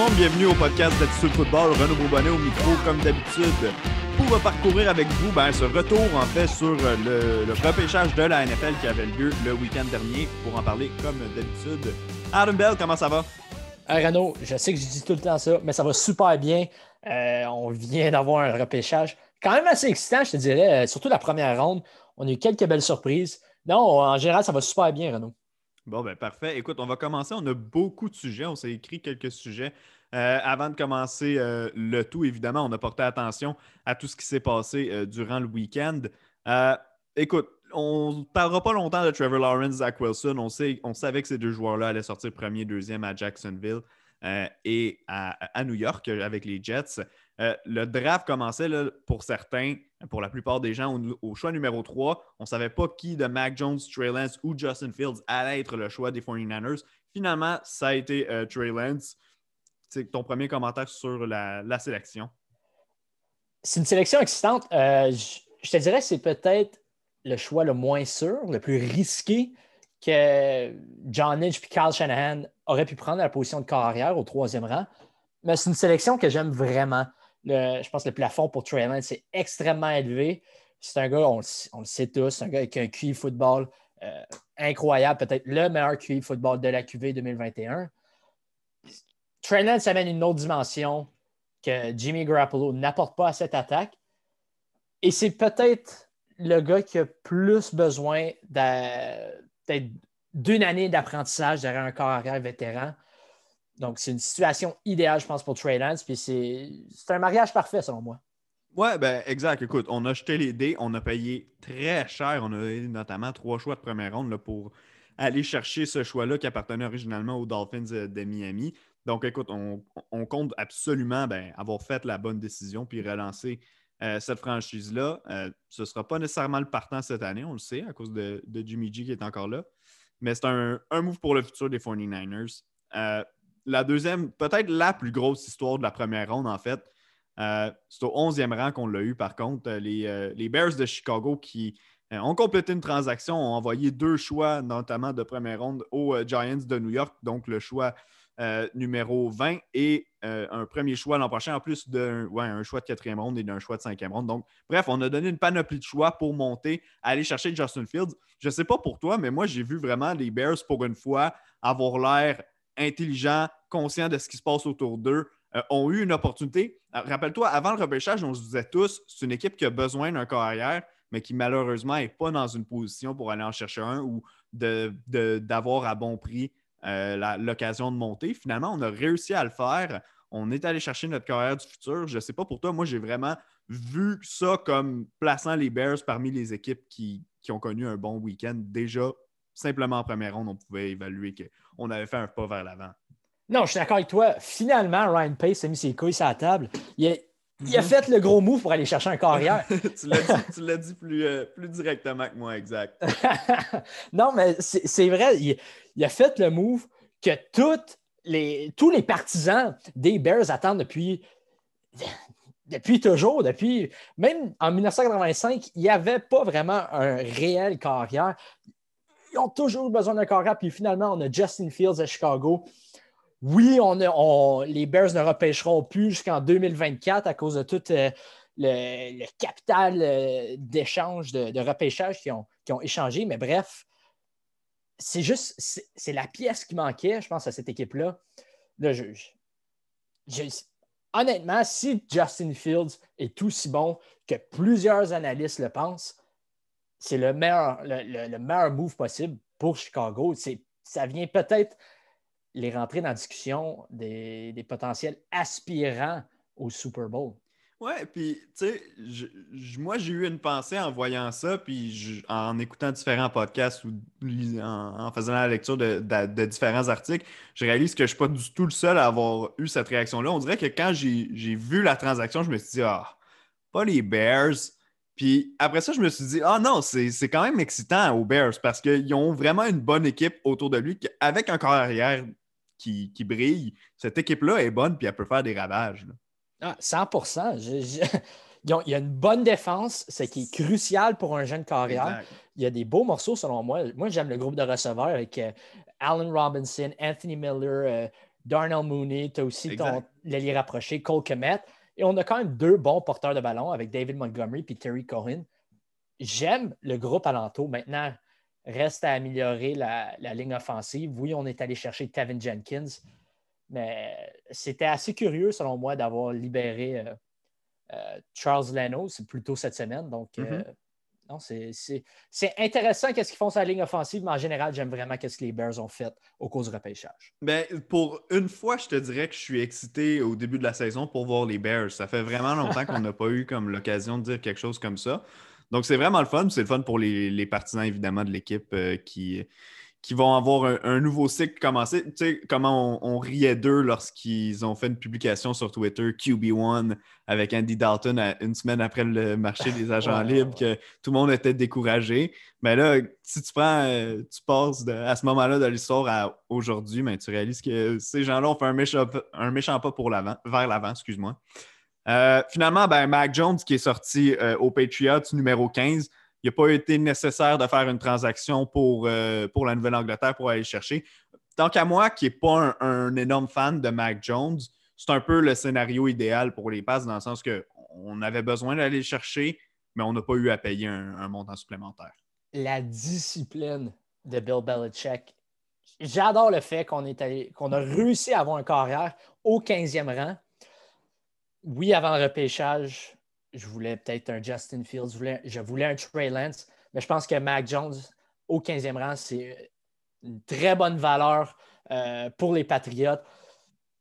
Monde, bienvenue au podcast d'Attitude Football. Renaud Bourbonnet au micro, comme d'habitude, pour parcourir avec vous ben, ce retour en fait sur le, le repêchage de la NFL qui avait lieu le week-end dernier. Pour en parler comme d'habitude, Adam Bell, comment ça va? Hey Renaud, je sais que je dis tout le temps ça, mais ça va super bien. Euh, on vient d'avoir un repêchage quand même assez excitant, je te dirais, euh, surtout la première ronde. On a eu quelques belles surprises. Non, en général, ça va super bien, Renaud. Bon, ben parfait. Écoute, on va commencer. On a beaucoup de sujets. On s'est écrit quelques sujets. Euh, avant de commencer le tout, évidemment, on a porté attention à tout ce qui s'est passé durant le week-end. écoute, on ne parlera pas longtemps de Trevor Lawrence, Zach Wilson. On, sait, on savait que ces deux joueurs-là allaient sortir premier, deuxième à Jacksonville et à, New York avec les Jets. Euh, le draft commençait pour certains, pour la plupart des gens, au, choix numéro 3. On ne savait pas qui de Mac Jones, Trey Lance ou Justin Fields allait être le choix des 49ers. Finalement, ça a été euh, Trey Lance. C'est ton premier commentaire sur la, sélection? C'est une sélection excitante. Euh, je, te dirais que c'est peut-être le choix le moins sûr, le plus risqué que John Lynch et Kyle Shanahan auraient pu prendre à la position de carrière au troisième rang. Mais c'est une sélection que j'aime vraiment je pense que le plafond pour Trey Lance est extrêmement élevé. C'est un gars, on, le sait tous, c'est un gars avec un QI football euh, incroyable, peut-être le meilleur QI football de la QV 2021. Trey Lance amène une autre dimension que Jimmy Garoppolo n'apporte pas à cette attaque. Et c'est peut-être le gars qui a plus besoin d'une année d'apprentissage derrière un corps arrière vétéran donc, c'est une situation idéale, je pense, pour Trey Lance. Puis c'est un mariage parfait, selon moi. Ouais, ben exact. Écoute, on a jeté les dés, on a payé très cher. On a eu notamment trois choix de première ronde là, pour aller chercher ce choix-là qui appartenait originalement aux Dolphins de Miami. Donc, écoute, on, compte absolument ben, avoir fait la bonne décision puis relancer euh, cette franchise-là. Euh, ce ne sera pas nécessairement le partant cette année, on le sait, à cause de, Jimmy G qui est encore là. Mais c'est un, un, move pour le futur des 49ers. Euh, la deuxième, peut-être la plus grosse histoire de la première ronde, en fait. Euh, c'est au 11e rang qu'on l'a eu, par contre. Les, euh, les Bears de Chicago qui euh, ont complété une transaction, ont envoyé deux choix, notamment de première ronde, aux Giants de New York, donc le choix numéro 20 et un premier choix l'an prochain, en plus d'un un choix de quatrième ronde et d'un choix de cinquième ronde. Donc, bref, on a donné une panoplie de choix pour monter, aller chercher Justin Fields. Je ne sais pas pour toi, mais moi, j'ai vu vraiment les Bears, pour une fois, avoir l'air intelligents, conscients de ce qui se passe autour d'eux, euh, ont eu une opportunité. Rappelle-toi, avant le repêchage, on se disait tous, c'est une équipe qui a besoin d'un carrière, mais qui malheureusement n'est pas dans une position pour aller en chercher un ou d'avoir à bon prix euh, l'occasion de monter. Finalement, on a réussi à le faire. On est allé chercher notre carrière du futur. Je ne sais pas pour toi, moi, j'ai vraiment vu ça comme plaçant les Bears parmi les équipes qui, qui ont connu un bon week-end déjà simplement en première ronde, on pouvait évaluer qu'on avait fait un pas vers l'avant. Non, je suis d'accord avec toi. Finalement, Ryan Pace a mis ses couilles sur la table. Il a, fait le gros move pour aller chercher un carrière. tu l'as dit, plus, euh, plus, directement que moi, exact. non, mais c'est vrai. Il, a fait le move que toutes les, tous les partisans des Bears attendent depuis, depuis toujours. Depuis, même en 1985, il n'y avait pas vraiment un réel carrière ils ont toujours besoin d'un carrière. Puis finalement, on a Justin Fields à Chicago. Oui, on, les Bears ne repêcheront plus jusqu'en 2024 à cause de tout euh, le, capital euh, d'échange, de, repêchage qui ont, ont échangé. Mais bref, c'est juste, c'est la pièce qui manquait, je pense, à cette équipe-là. Le juge. honnêtement, si Justin Fields est aussi bon que plusieurs analystes le pensent, c'est le meilleur, le, meilleur move possible pour Chicago. Ça vient peut-être les rentrer dans la discussion des, potentiels aspirants au Super Bowl. Ouais, puis, tu sais, moi, j'ai eu une pensée en voyant ça, puis en écoutant différents podcasts ou en, faisant la lecture de, différents articles, je réalise que je ne suis pas du tout le seul à avoir eu cette réaction-là. On dirait que quand j'ai vu la transaction, je me suis dit, ah, pas les Bears, puis après ça, je me suis dit, ah non, c'est quand même excitant aux Bears parce qu'ils ont vraiment une bonne équipe autour de lui avec un corps arrière qui, brille. Cette équipe-là est bonne puis elle peut faire des ravages. Ah, 100% il y a une bonne défense, ce qui est crucial pour un jeune carrière. Il y a des beaux morceaux selon moi. Moi, j'aime le groupe de receveurs avec euh, Allen Robinson, Anthony Miller, euh, Darnell Mooney, tu as aussi ton Exact. l'allié rapproché, Cole Komet. Et on a quand même deux bons porteurs de ballon avec David Montgomery et Terry Cohen. J'aime le groupe alentour. Maintenant, reste à améliorer la, ligne offensive. Oui, on est allé chercher Tevin Jenkins, mais c'était assez curieux, selon moi, d'avoir libéré euh, euh, Charles Leno, c'est plutôt cette semaine. Donc, euh, Mhm. C'est- intéressant qu'est-ce qu'ils font sur la ligne offensive, mais en général, j'aime vraiment qu'est-ce que les Bears ont fait au cours du repêchage. Ben, pour une fois, je te dirais que je suis excité au début de la saison pour voir les Bears. Ça fait vraiment longtemps qu'on n'a pas eu comme l'occasion de dire quelque chose comme ça. Donc, c'est vraiment le fun. C'est le fun pour les, les partisans, évidemment, de l'équipe euh, qui, qui vont avoir un, un nouveau cycle commencé. Tu sais, comment on, on riait d'eux lorsqu'ils ont fait une publication sur Twitter, QB1, avec Andy Dalton, à- une semaine après le marché des agents libres, que tout le monde était découragé. Mais là, si tu prends, euh, tu passes de- à ce moment-là de l'histoire à aujourd'hui, mais tu réalises que ces gens-là ont fait un méchant, un méchant pas pour l'avant, vers l'avant, excuse-moi. Euh, finalement, ben, Mac Jones, qui est sorti euh, au Patriots numéro 15, il n'a pas été nécessaire de faire une transaction pour, euh, pour la Nouvelle-Angleterre pour aller le chercher. Tant qu'à moi, qui n'est pas un, énorme fan de Mac Jones, c'est un peu le scénario idéal pour les passes dans le sens qu'on avait besoin d'aller le chercher, mais on n'a pas eu à payer un, montant supplémentaire. La discipline de Bill Belichick. J'adore le fait qu'on qu'on a réussi à avoir un carrière au 15e rang. Oui, avant le repêchage, je voulais peut-être un Justin Fields, je voulais, je voulais un Trey Lance, mais je pense que Mac Jones au 15e rang, c'est une très bonne valeur euh, pour les Patriotes.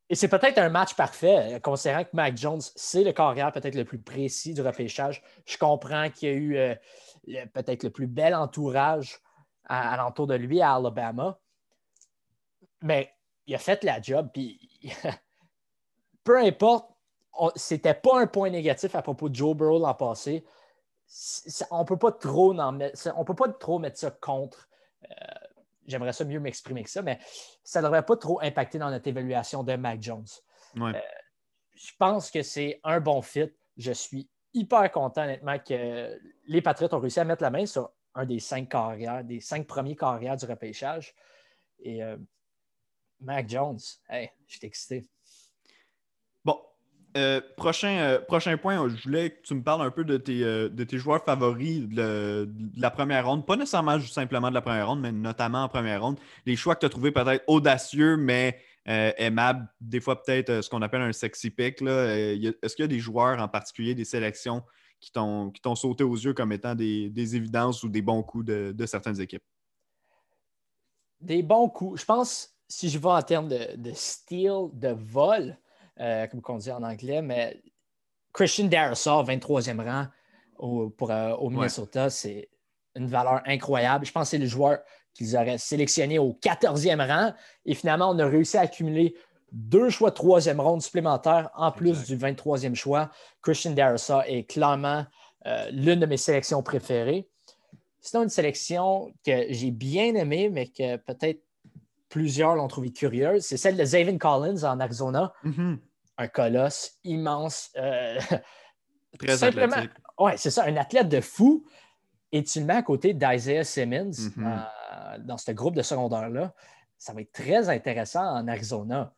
Et c'est peut-être un match parfait, euh, considérant que Mac Jones, c'est le carrière peut-être le plus précis du repêchage. Je comprends qu'il y a eu euh, peut-être le plus bel entourage à, alentour de lui à Alabama. Mais il a fait la job. Puis peu importe, c'était pas un point négatif à propos de Joe Burrow l'an passé. On peut pas trop mettre, on peut pas trop mettre ça contre. Euh, J'aimerais ça mieux m'exprimer que ça, mais ça ne devrait pas trop impacter dans notre évaluation de Mac Jones. Ouais. Je pense que c'est un bon fit. Je suis hyper content, honnêtement, que les Patriots ont réussi à mettre la main sur un des cinq carrières, des cinq premiers carrières du repêchage. Et euh, Mac Jones, hey, je suis excité. Euh, prochain, euh, prochain point, je voulais que tu me parles un peu de tes, euh, de tes joueurs favoris de, la première ronde. Pas nécessairement juste simplement de la première ronde, mais notamment en première ronde. Les choix que tu as trouvés peut-être audacieux, mais aimables. Des fois, peut-être ce qu'on appelle un sexy pick. Est-ce qu'il y a des joueurs en particulier, des sélections qui t'ont sauté aux yeux comme étant des, des évidences ou des bons coups de, de certaines équipes? Des bons coups. Je pense, si je vais en termes de, de steal, de vol, euh, comme on dit en anglais, mais Christian Darrisaw, 23e rang au, pour, euh, au Minnesota, c'est une valeur incroyable. Je pense que c'est le joueur qu'ils auraient sélectionné au 14e rang. Et finalement, on a réussi à accumuler deux choix de troisième ronde supplémentaires en plus Exact. du 23e choix. Christian Darrisaw est clairement euh, l'une de mes sélections préférées. Sinon, une sélection que j'ai bien aimée, mais que peut-être plusieurs l'ont trouvée curieuse, c'est celle de Zavin Collins en Arizona. Un colosse immense. euh, Très simplement- athlétique. Ouais, c'est ça, un athlète de fou. Et tu le mets à côté d'Isaiah Simmons Mhm. dans, dans ce groupe de secondaire-là. Ça va être très intéressant en Arizona.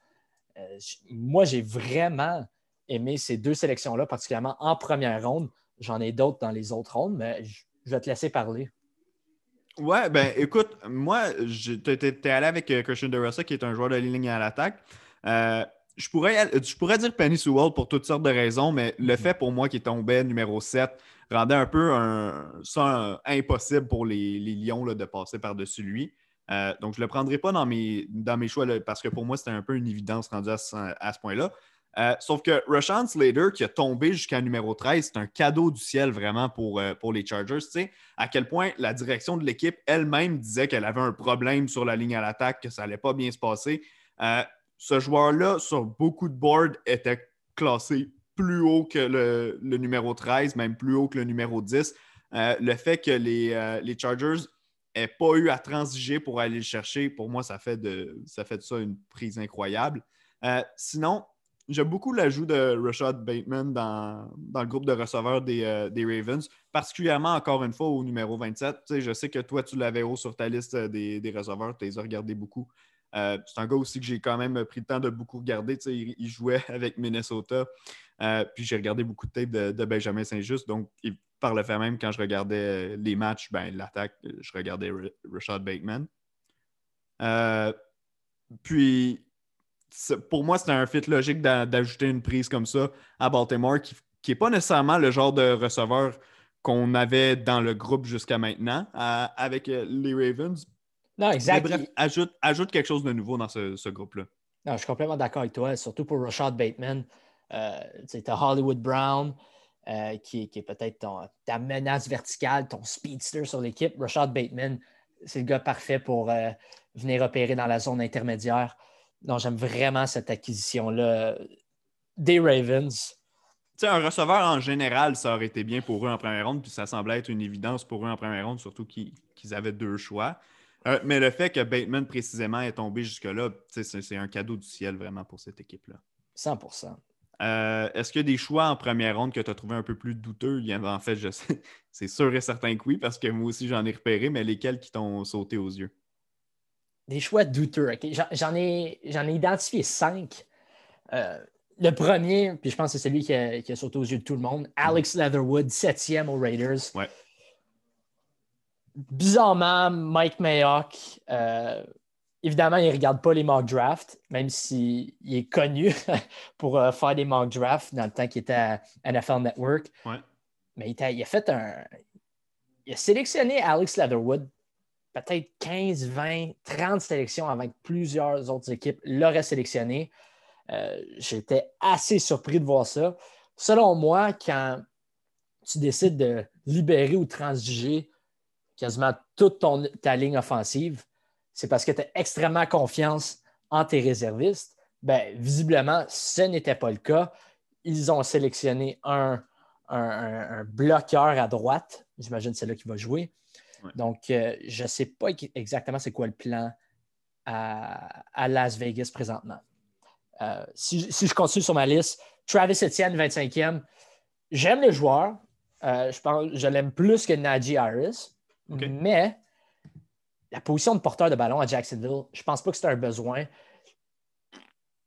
Euh, moi, j'ai vraiment aimé ces deux sélections-là, particulièrement en première ronde. J'en ai d'autres dans les autres rondes, mais je vais te laisser parler. Ouais, ben écoute, moi, t'es t'es allé avec euh, Christian DeRosa, qui est un joueur de ligne à l'attaque. Euh, je, pourrais, aller- je pourrais dire Penny Sewell pour toutes sortes de raisons, mais le Mhm. fait pour moi qu'il tombait numéro 7 rendait un peu un- ça un- impossible pour les, les Lions là, de passer par-dessus lui. Euh, donc, je ne le prendrai pas dans mes, dans mes choix là, parce que pour moi, c'était un peu une évidence rendue à ce, à ce point-là. Euh, sauf que Rashawn Slater, qui a tombé jusqu'à numéro 13, c'est un cadeau du ciel vraiment pour, euh, pour les Chargers. Tu sais, à quel point la direction de l'équipe elle-même disait qu'elle avait un problème sur la ligne à l'attaque, que ça n'allait pas bien se passer. Ce joueur-là, sur beaucoup de boards, était classé plus haut que le, numéro 13, même plus haut que le numéro 10. Euh, le fait que les, euh, les Chargers n'aient pas eu à transiger pour aller le chercher, pour moi, ça fait de ça, une prise incroyable. Euh, sinon, J'aime beaucoup l'ajout de Rashad Bateman dans, dans le groupe de receveurs des, des Ravens, particulièrement encore une fois au numéro 27. Tu sais, je sais que toi, tu l'avais haut sur ta liste des, des receveurs, tu les as regardés beaucoup. Euh, c'est un gars aussi que j'ai quand même pris le temps de beaucoup regarder. Il, il, jouait avec Minnesota. Euh, puis j'ai regardé beaucoup de tape de, Benjamin Saint-Just. Donc, par le fait même, quand je regardais les matchs, ben, l'attaque, je regardais Rashad Bateman. puis, pour moi, c'était un fit logique d'ajouter une prise comme ça à Baltimore qui n'est pas nécessairement le genre de receveur qu'on avait dans le groupe jusqu'à maintenant avec euh, les Ravens. Non, exact. bref, ajoute, ajoute quelque chose de nouveau dans ce, groupe-là. Non, je suis complètement d'accord avec toi, surtout pour Rashad Bateman. Euh, tu as Hollywood Brown, euh, qui, est peut-être ta menace verticale, ton speedster sur l'équipe. Rashad Bateman, c'est le gars parfait pour venir opérer dans la zone intermédiaire. Non, j'aime vraiment cette acquisition-là des Ravens un receveur en général, ça aurait été bien pour eux en première ronde, puis ça semblait être une évidence pour eux en première ronde, surtout qu'ils avaient deux choix. Euh, mais le fait que Bateman précisément est tombé jusque-là, c'est un cadeau du ciel vraiment pour cette équipe-là. 100% euh, Est-ce qu'il y a des choix en première ronde que tu as trouvé un peu plus douteux? En fait, je sais, c'est sûr et certain que oui, parce que moi aussi j'en ai repéré, mais lesquels qui t'ont sauté aux yeux? Des choix douteux. J'en ai, ai, identifié cinq. Euh, le premier, puis je pense que c'est celui qui a, sauté aux yeux de tout le monde, Alex Leatherwood, septième aux Raiders. Ouais. Bizarrement, Mike Mayock, euh, évidemment, il ne regarde pas les mock drafts, même s'il est connu pour euh, faire des mock drafts dans le temps qu'il était à NFL Network. Ouais. Mais il a, fait un. Il a sélectionné Alex Leatherwood peut-être 15, 20, 30 sélections avant que plusieurs autres équipes l'auraient sélectionné. Euh, j'étais assez surpris de voir ça. Selon moi, quand tu décides de libérer ou transiger quasiment toute ton, ta ligne offensive, c'est parce que tu as extrêmement confiance en tes réservistes. Ben, visiblement, ce n'était pas le cas. Ils ont sélectionné un, bloqueur à droite. J'imagine que c'est là qu'il va jouer. Donc, euh, je ne sais pas exactement c'est quoi le plan à Las Vegas présentement. Euh, si, je continue sur ma liste, Travis Etienne, 25e, j'aime le joueur. Euh, je, pense, je l'aime plus que Najee Harris. Mais la position de porteur de ballon à Jacksonville, je ne pense pas que c'est un besoin.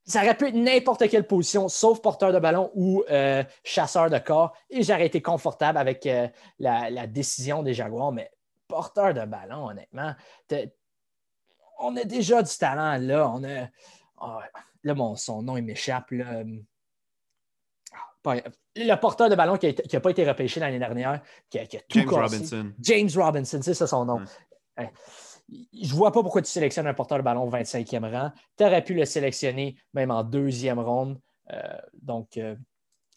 Ça aurait pu être n'importe quelle position, sauf porteur de ballon ou euh, chasseur de corps. Et j'aurais été confortable avec la, décision des Jaguars. Mais porteur de ballon, honnêtement, on a déjà du talent là. On a, ah, là, son nom, il m'échappe. Le porteur de ballon qui n'a pas été repêché l'année dernière, qui a, tout James Robinson. James Robinson, c'est ça son nom. Je ne vois pas pourquoi tu sélectionnes un porteur de ballon au 25e rang. Tu aurais pu le sélectionner même en deuxième ronde. Euh, donc, euh,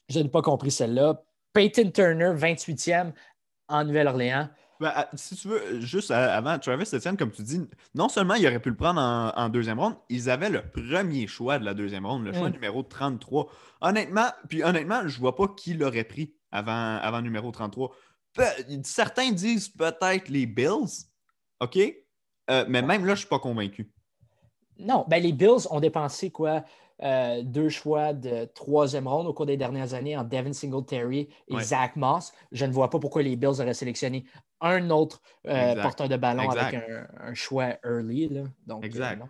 je n'ai pas compris celle-là. Peyton Turner, 28e en Nouvelle-Orléans. Ben, si tu veux, juste avant, Travis Etienne, comme tu dis, non seulement il aurait pu le prendre en, deuxième ronde, ils avaient le premier choix de la deuxième ronde, le choix mm. numéro 33. Honnêtement, puis honnêtement, je vois pas qui l'aurait pris avant, avant numéro 33. certains disent peut-être les Bills, OK? Euh, mais même là, je suis pas convaincu. Non, ben les Bills ont dépensé quoi? Euh, deux choix de troisième ronde au cours des dernières années en Devin Singletary et Zach Moss. Je ne vois pas pourquoi les Bills auraient sélectionné un autre euh, porteur de ballon avec un, choix early. Donc, euh, exact.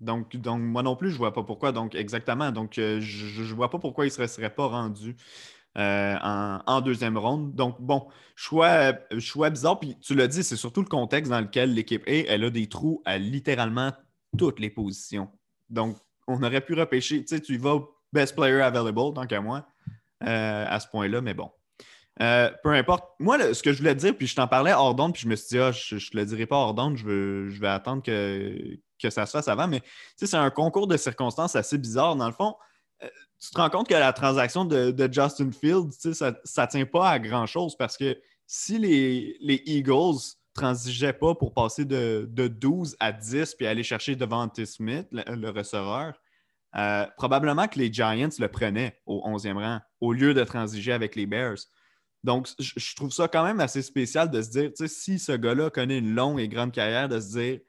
donc, donc, moi non plus, je ne vois pas pourquoi. Donc, exactement. Donc, je ne vois pas pourquoi il ne se serait pas rendu en, deuxième ronde. Donc, bon, choix, choix bizarre. Puis tu l'as dit, c'est surtout le contexte dans lequel l'équipe est. Elle a des trous à littéralement toutes les positions. Donc, on aurait pu repêcher. Tu sais, tu vas best player available, tant qu'à moi, euh, à ce point-là, mais bon. Euh, peu importe. Moi, ce que je voulais dire, puis je t'en parlais hors d'onde, puis je me suis dit, ah, je ne le dirai pas hors d'onde, je, je vais attendre que, que ça se fasse avant. Mais c'est un concours de circonstances assez bizarre. Dans le fond, euh, tu te rends compte que la transaction de, Justin Fields, ça ne tient pas à grand-chose parce que si les, les Eagles transigeait pas pour passer de, 12 à 10 puis aller chercher Devante Smith, le, receveur, euh, probablement que les Giants le prenaient au 11e rang au lieu de transiger avec les Bears. Donc, je trouve ça quand même assez spécial de se dire, si ce gars-là connaît une longue et grande carrière, de se dire,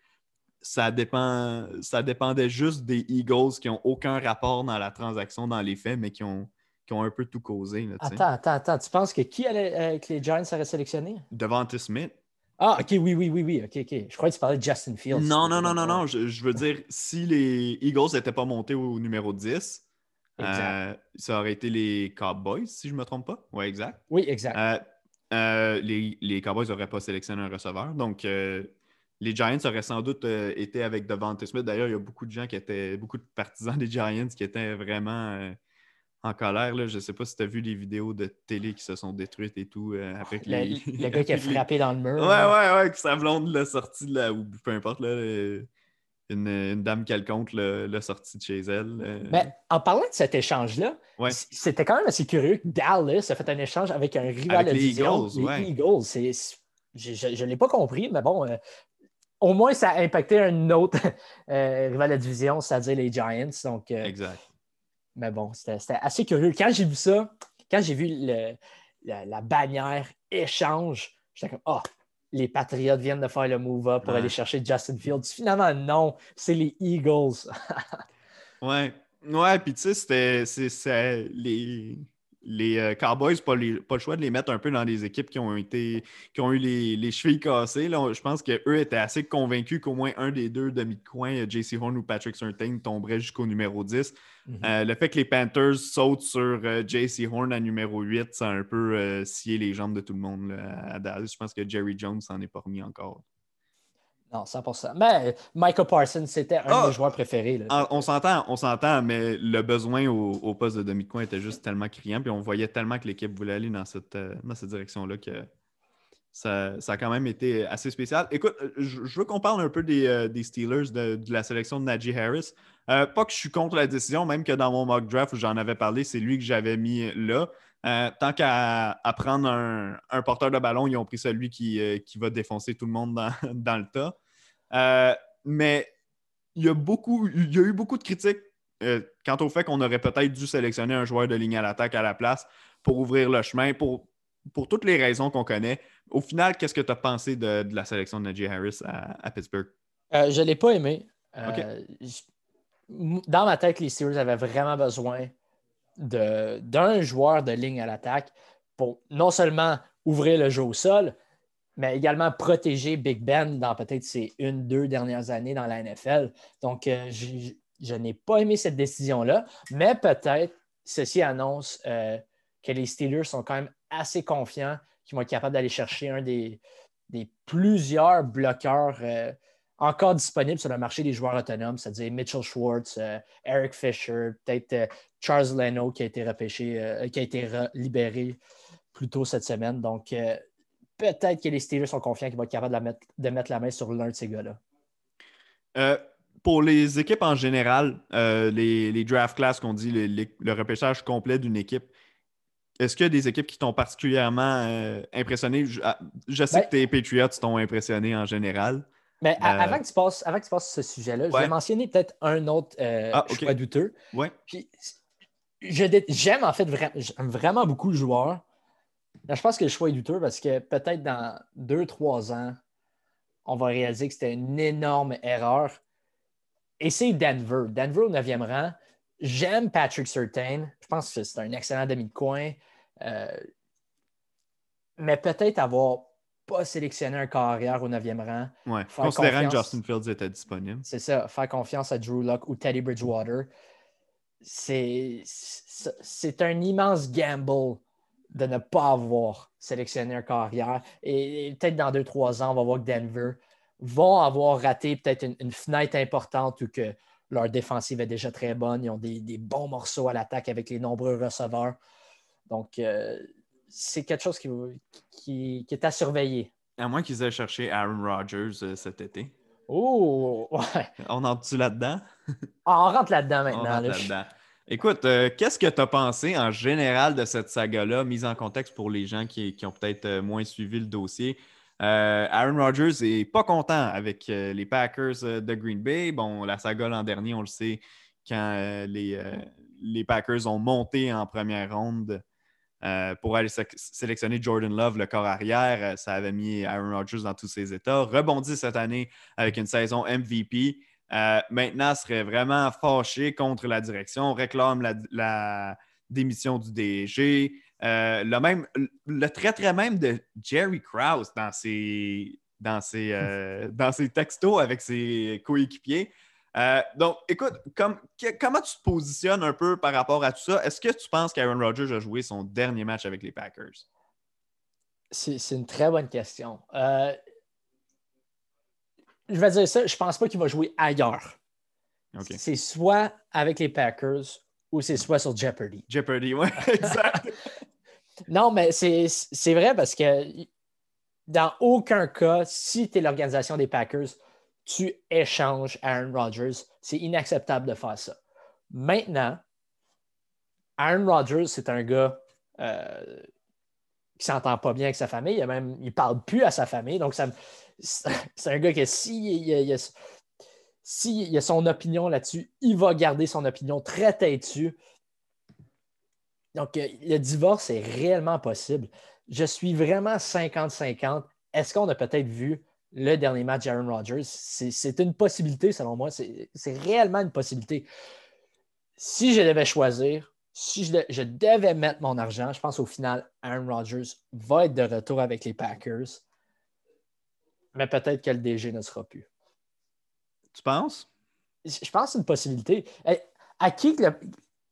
ça, dépend, ça dépendait juste des Eagles qui n'ont aucun rapport dans la transaction, dans les faits, mais qui ont, qui ont un peu tout causé. attends, attends, attends. Tu penses que qui allait, euh, que les Giants auraient sélectionné? Devante Smith. Ah, ok, oui, oui, oui, oui, ok, ok. Je croyais que tu parlais de Justin Fields. Non, non, non, non, non. Je, je veux dire, si les Eagles n'étaient pas montés au numéro 10, euh, ça aurait été les Cowboys, si je ne me trompe pas. Oui, exact. Oui, exact. Euh, euh, les, les, Cowboys n'auraient pas sélectionné un receveur. Donc, les Giants auraient sans doute été avec Devante Smith. D'ailleurs, il y a beaucoup de gens qui étaient, beaucoup de partisans des Giants qui étaient vraiment en colère. Là. Je ne sais pas si tu as vu les vidéos de télé qui se sont détruites et tout. Euh, après le, les... le, gars qui a frappé dans le mur. Ouais, ouais, ouais, que sa blonde l'a sorti de là, ou peu importe, là, une, une, dame quelconque l'a sorti de chez elle. Mais en parlant de cet échange-là, c'était quand même assez curieux que Dallas a fait un échange avec un rival avec de les Eagles, les ouais. Eagles. Je ne l'ai pas compris, mais bon. Euh, au moins, ça a impacté un autre euh, rival de division, c'est-à-dire les Giants. Donc, exact. Mais bon, c'était assez curieux. Quand j'ai vu ça, quand j'ai vu le, la, bannière échange, j'étais comme Ah, les Patriots viennent de faire le move-up pour aller chercher Justin Fields. Finalement, non, c'est les Eagles. ouais. Ouais, puis tu sais, c'était les, les euh, Cowboys, pas, pas le choix de les mettre un peu dans des équipes qui ont été qui ont eu les, les chevilles cassées. Là, je pense qu'eux étaient assez convaincus qu'au moins un des deux demi-coins, euh, JC Horn ou Patrick Surtain, tomberait jusqu'au numéro 10. Mhm. Euh, le fait que les Panthers sautent sur JC Horn à numéro 8, ça a un peu scié les jambes de tout le monde à Dallas. Je pense que Jerry Jones s'en est pas remis encore. Non, 100%. Mais Michael Parsons, c'était un de mes ah! joueurs préférés. Ah, on s'entend, on s'entend, mais le besoin au, poste de demi-coin était juste tellement criant, puis on voyait tellement que l'équipe voulait aller dans cette, euh, cette direction-là que ça, a quand même été assez spécial. Écoute, je, veux qu'on parle un peu des, euh, Steelers, de, la sélection de Najee Harris. Euh, pas que je suis contre la décision, même que dans mon mock draft où j'en avais parlé, c'est lui que j'avais mis là. tant qu'à prendre un, porteur de ballon, ils ont pris celui qui, qui va défoncer tout le monde dans, dans le tas. Euh, mais il y, a beaucoup, il y a eu beaucoup de critiques euh, quant au fait qu'on aurait peut-être dû sélectionner un joueur de ligne à l'attaque à la place pour ouvrir le chemin, pour, pour toutes les raisons qu'on connaît. Au final, qu'est-ce que tu as pensé de, la sélection de Najee Harris à, Pittsburgh? Euh, je ne l'ai pas aimé. dans ma tête, les Steelers avaient vraiment besoin d'un joueur de ligne à l'attaque pour non seulement ouvrir le jeu au sol, mais également protéger Big Ben dans peut-être ses une, deux dernières années dans la NFL. Donc, euh, je, n'ai pas aimé cette décision-là, mais peut-être ceci annonce euh, que les Steelers sont quand même assez confiants qu'ils vont être capables d'aller chercher un des, plusieurs bloqueurs euh, encore disponibles sur le marché des joueurs autonomes, c'est-à-dire Mitchell Schwartz, Eric Fisher, peut-être Charles Leno qui a été repêché, qui a été libéré plus tôt cette semaine. Donc, peut-être que les Steelers sont confiants qu'ils vont être capables de, mettre, de mettre la main sur l'un de ces gars-là. Euh, pour les équipes en général, euh, les, draft class qu'on dit, le repêchage complet d'une équipe, est-ce qu'il y a des équipes qui t'ont particulièrement euh, impressionné? Je, ah, sais ben que tes Patriots t'ont impressionné en général. Mais avant, que tu passes, avant que tu passes ce sujet-là, je vais mentionner peut-être un autre ah, choix douteux. Ouais. j'aime en fait vraiment beaucoup le joueur je pense que le choix est douteux parce que peut-être dans deux, trois ans, on va réaliser que c'était une énorme erreur. Et c'est Denver. Denver au 9e rang. J'aime Patrick Surtain. Je pense que c'est un excellent demi de coin. Euh, mais peut-être avoir pas sélectionné un carrière au 9e rang. Ouais. Considérant que Justin Fields était disponible. C'est ça. Faire confiance à Drew Locke ou Teddy Bridgewater. C'est un immense gamble de ne pas avoir sélectionné un carrière. Et, peut-être dans deux, trois ans, on va voir que Denver vont avoir raté peut-être une, fenêtre importante ou que leur défensive est déjà très bonne. Ils ont des, bons morceaux à l'attaque avec les nombreux receveurs. Donc, euh, c'est quelque chose qui, qui, est à surveiller. À moins qu'ils aient cherché Aaron Rodgers euh, cet été. Oh, ouais. On entre-tu là-dedans? Ah, on rentre là-dedans maintenant. On rentre là-dedans. Écoute, euh, qu'est-ce que tu as pensé en général de cette saga-là, mise en contexte pour les gens qui, ont peut-être euh, moins suivi le dossier? Euh, Aaron Rodgers n'est pas content avec les Packers de Green Bay. Bon, la saga l'an dernier, on le sait, quand les, les, Packers ont monté en première ronde pour aller sélectionner Jordan Love, le corps arrière, ça avait mis Aaron Rodgers dans tous ses états. Rebondit cette année avec une saison MVP. Euh, maintenant, serait vraiment fâché contre la direction, réclame la, démission du DG. Euh, le, même, le trait même de Jerry Krause dans ses, dans ses, euh, dans ses textos avec ses coéquipiers. Euh, donc, écoute, comment tu te positionnes un peu par rapport à tout ça? Est-ce que tu penses qu'Aaron Rodgers a joué son dernier match avec les Packers? C'est une très bonne question. Euh, je vais dire ça, je pense pas qu'il va jouer ailleurs. C'est soit avec les Packers ou c'est soit sur Jeopardy. Jeopardy, oui, exact. non, mais c'est vrai parce que dans aucun cas, si tu es l'organisation des Packers, tu échanges Aaron Rodgers. C'est inacceptable de faire ça. Maintenant, Aaron Rodgers, c'est un gars euh, qui s'entend pas bien avec sa famille. Il, même, il parle plus à sa famille. Donc, c'est un gars que si il, a son opinion là-dessus, il va garder son opinion très têtue. Donc, euh, le divorce est réellement possible. Je suis vraiment 50-50. Est-ce qu'on a peut-être vu le dernier match d'Aaron Rodgers? C'est une possibilité, selon moi. C'est réellement une possibilité. Si je devais choisir, si je, devais mettre mon argent, je pense au final, Aaron Rodgers va être de retour avec les Packers. Mais peut-être que le DG ne sera plus. Tu penses? Je pense que c'est une possibilité. À qui le,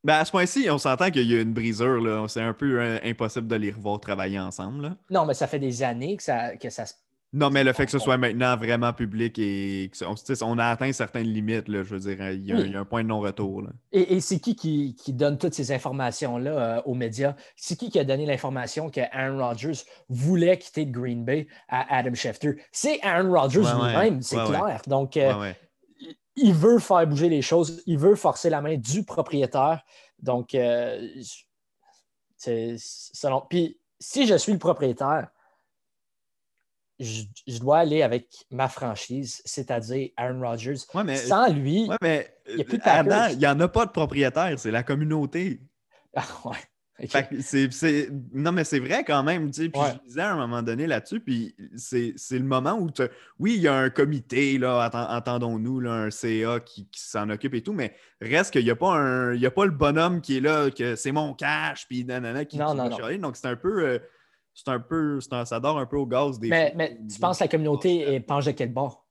ben à ce point-ci, on s'entend qu'il y a une brisure. C'est un peu euh, impossible de les revoir travailler ensemble. Non, mais ça fait des années que ça, que ça se. Non, mais le fait que ce soit maintenant vraiment public et qu'on on a atteint certaines limites, là, je veux dire, il y a, un point de non-retour. Et, c'est qui, qui, donne toutes ces informations-là euh, aux médias? C'est qui qui a donné l'information que Aaron Rodgers voulait quitter Green Bay à Adam Schefter? C'est Aaron Rodgers lui-même, c'est clair. Donc, euh, il veut faire bouger les choses, il veut forcer la main du propriétaire. Donc, euh, c'est selon. Puis, si je suis le propriétaire, je, dois aller avec ma franchise, c'est-à-dire Aaron Rodgers. Sans lui, il n'y a plus de il n'y en a pas de propriétaire, c'est la communauté. Ah, ouais. Non, mais c'est vrai quand même. Puis je disais à un moment donné là-dessus, puis c'est le moment où, oui, il y a un comité, là, entendons-nous, un CA qui, s'en occupe et tout, mais reste qu'il n'y a, pas un, a pas le bonhomme qui est là, que c'est mon cash, puis nanana, qui, non, non, Donc c'est un peu. Euh, c'est un peu. ça dort un peu au gaz des. Mais, mais tu penses que la communauté est penche de quel bord?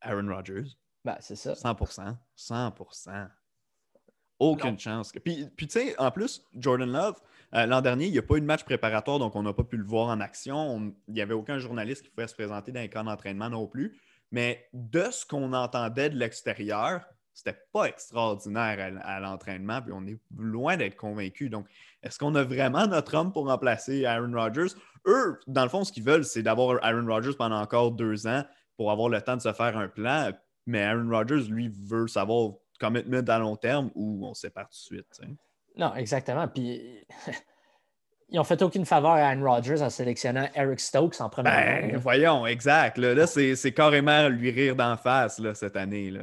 Aaron Rodgers. Ben, c'est ça. 100% 100% aucune chance. Puis, puis tu sais, en plus, Jordan Love, euh, l'an dernier, il n'y a pas eu de match préparatoire, donc on n'a pas pu le voir en action. il n'y avait aucun journaliste qui pouvait se présenter dans un camp d'entraînement non plus. Mais de ce qu'on entendait de l'extérieur, c'était pas extraordinaire à, l'entraînement, puis on est loin d'être convaincu. Donc, est-ce qu'on a vraiment notre homme pour remplacer Aaron Rodgers? Eux, dans le fond, ce qu'ils veulent, c'est d'avoir Aaron Rodgers pendant encore deux ans pour avoir le temps de se faire un plan. Mais Aaron Rodgers, lui, veut savoir commitment à long terme ou on se sépare tout de suite. Non, exactement. Puis ils n'ont fait aucune faveur à Aaron Rodgers en sélectionnant Eric Stokes en première ben, Voyons, exact. Là, c'est carrément lui rire d'en face là, cette année. Là,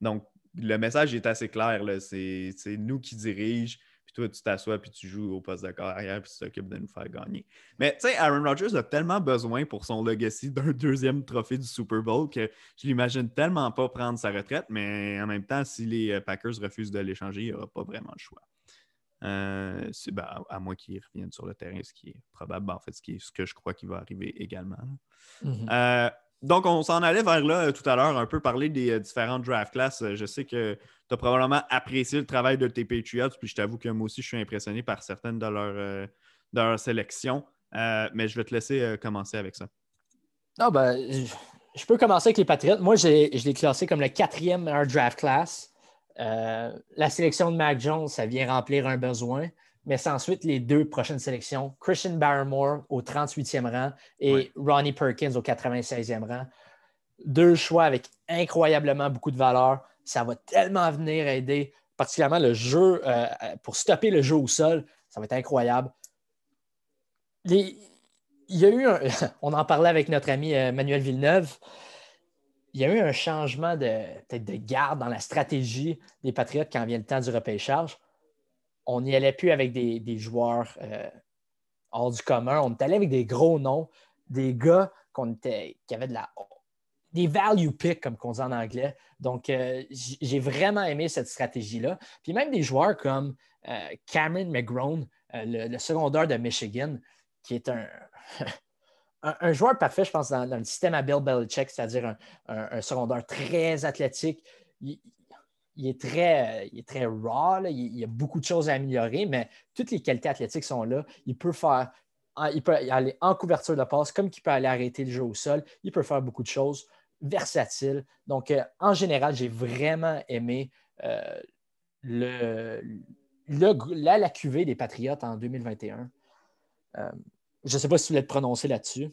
Donc, le message est assez clair. C'est nous qui dirigeons puis toi, tu t'assois, puis tu joues au poste de carrière, puis tu t'occupes de nous faire gagner. Mais tu sais, Aaron Rodgers a tellement besoin pour son legacy d'un deuxième trophée du Super Bowl que je l'imagine tellement pas prendre sa retraite, mais en même temps, si les euh, Packers refusent de l'échanger, il n'y aura pas vraiment le choix. Euh, c'est ben, à moins qu'il revienne sur le terrain, ce qui est probable, en fait, ce, qui est, ce que je crois qui va arriver également. Euh, donc, on s'en allait vers là euh, tout à l'heure, un peu parler des euh, différentes draft classes. Euh, je sais que tu as probablement apprécié le travail de tes Patriots, puis je t'avoue que moi aussi, je suis impressionné par certaines de leurs, leur sélections. mais je vais te laisser commencer avec ça. Non, ben, je peux commencer avec les Patriots. Moi, je l'ai classé comme le quatrième meilleur draft class. la sélection de Mac Jones, ça vient remplir un besoin mais c'est ensuite les deux prochaines sélections, Christian Barrymore au 38e rang et Ronnie Perkins au 96e rang. Deux choix avec incroyablement beaucoup de valeur. Ça va tellement venir aider, particulièrement le jeu, euh, pour stopper le jeu au sol. Ça va être incroyable. il y a eu on en parlait avec notre ami euh, Manuel Villeneuve. Il y a eu un changement de, de garde dans la stratégie des Patriotes quand vient le temps du repêchage on n'y allait plus avec des, joueurs euh, hors du commun. On est allé avec des gros noms, des gars qui avaient de la, des value picks, comme on dit en anglais. Donc, euh, j'ai vraiment aimé cette stratégie-là. Puis même des joueurs comme euh, Cameron McGrone, le, secondaire de Michigan, qui est un, un, joueur parfait, je pense, dans, le système à Bill Belichick, c'est-à-dire un, secondaire très athlétique. Est très, il est très raw, il, y a beaucoup de choses à améliorer, mais toutes les qualités athlétiques sont là. Il peut faire, il peut aller en couverture de passe, comme qu'il peut aller arrêter le jeu au sol. Il peut faire beaucoup de choses, versatile. Donc, euh, en général, j'ai vraiment aimé euh, le, la, la QV des Patriotes en 2021. Euh, je ne sais pas si tu voulais te prononcer là-dessus.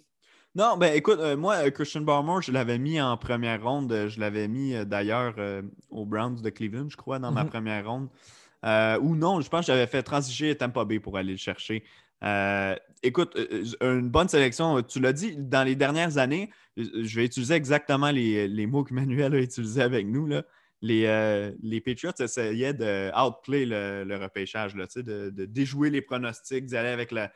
Non, ben écoute, euh, moi, euh, Christian Barmore, je l'avais mis en première ronde. Je l'avais mis d'ailleurs aux Browns de Cleveland, je crois, dans ma mhm. première ronde. ou non, je pense que j'avais fait transiger Tampa Bay pour aller le chercher. écoute, une bonne sélection. Tu l'as dit, dans les dernières années, je vais utiliser exactement les, mots que Manuel a utilisés avec nous. Là les, euh, les Patriots essayaient de outplay le, le repêchage, là, de, de, déjouer les pronostics, d'y aller avec la,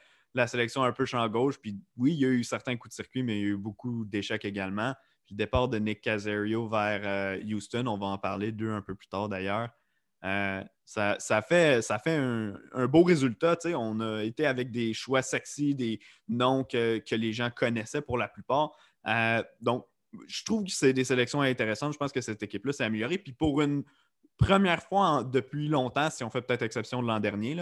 sélection un peu champ gauche. Puis oui, il y a eu certains coups de circuit, mais il y a eu beaucoup d'échecs également. Puis le départ de Nick Casario vers euh, Houston, on va en parler d'eux un peu plus tard d'ailleurs. Euh, ça, fait, un, beau résultat. On a été avec des choix sexy, des noms que, que les gens connaissaient pour la plupart. donc, je trouve que c'est des sélections intéressantes. Je pense que cette équipe-là s'est améliorée. Puis pour une première fois depuis longtemps, si on fait peut-être exception de l'an dernier,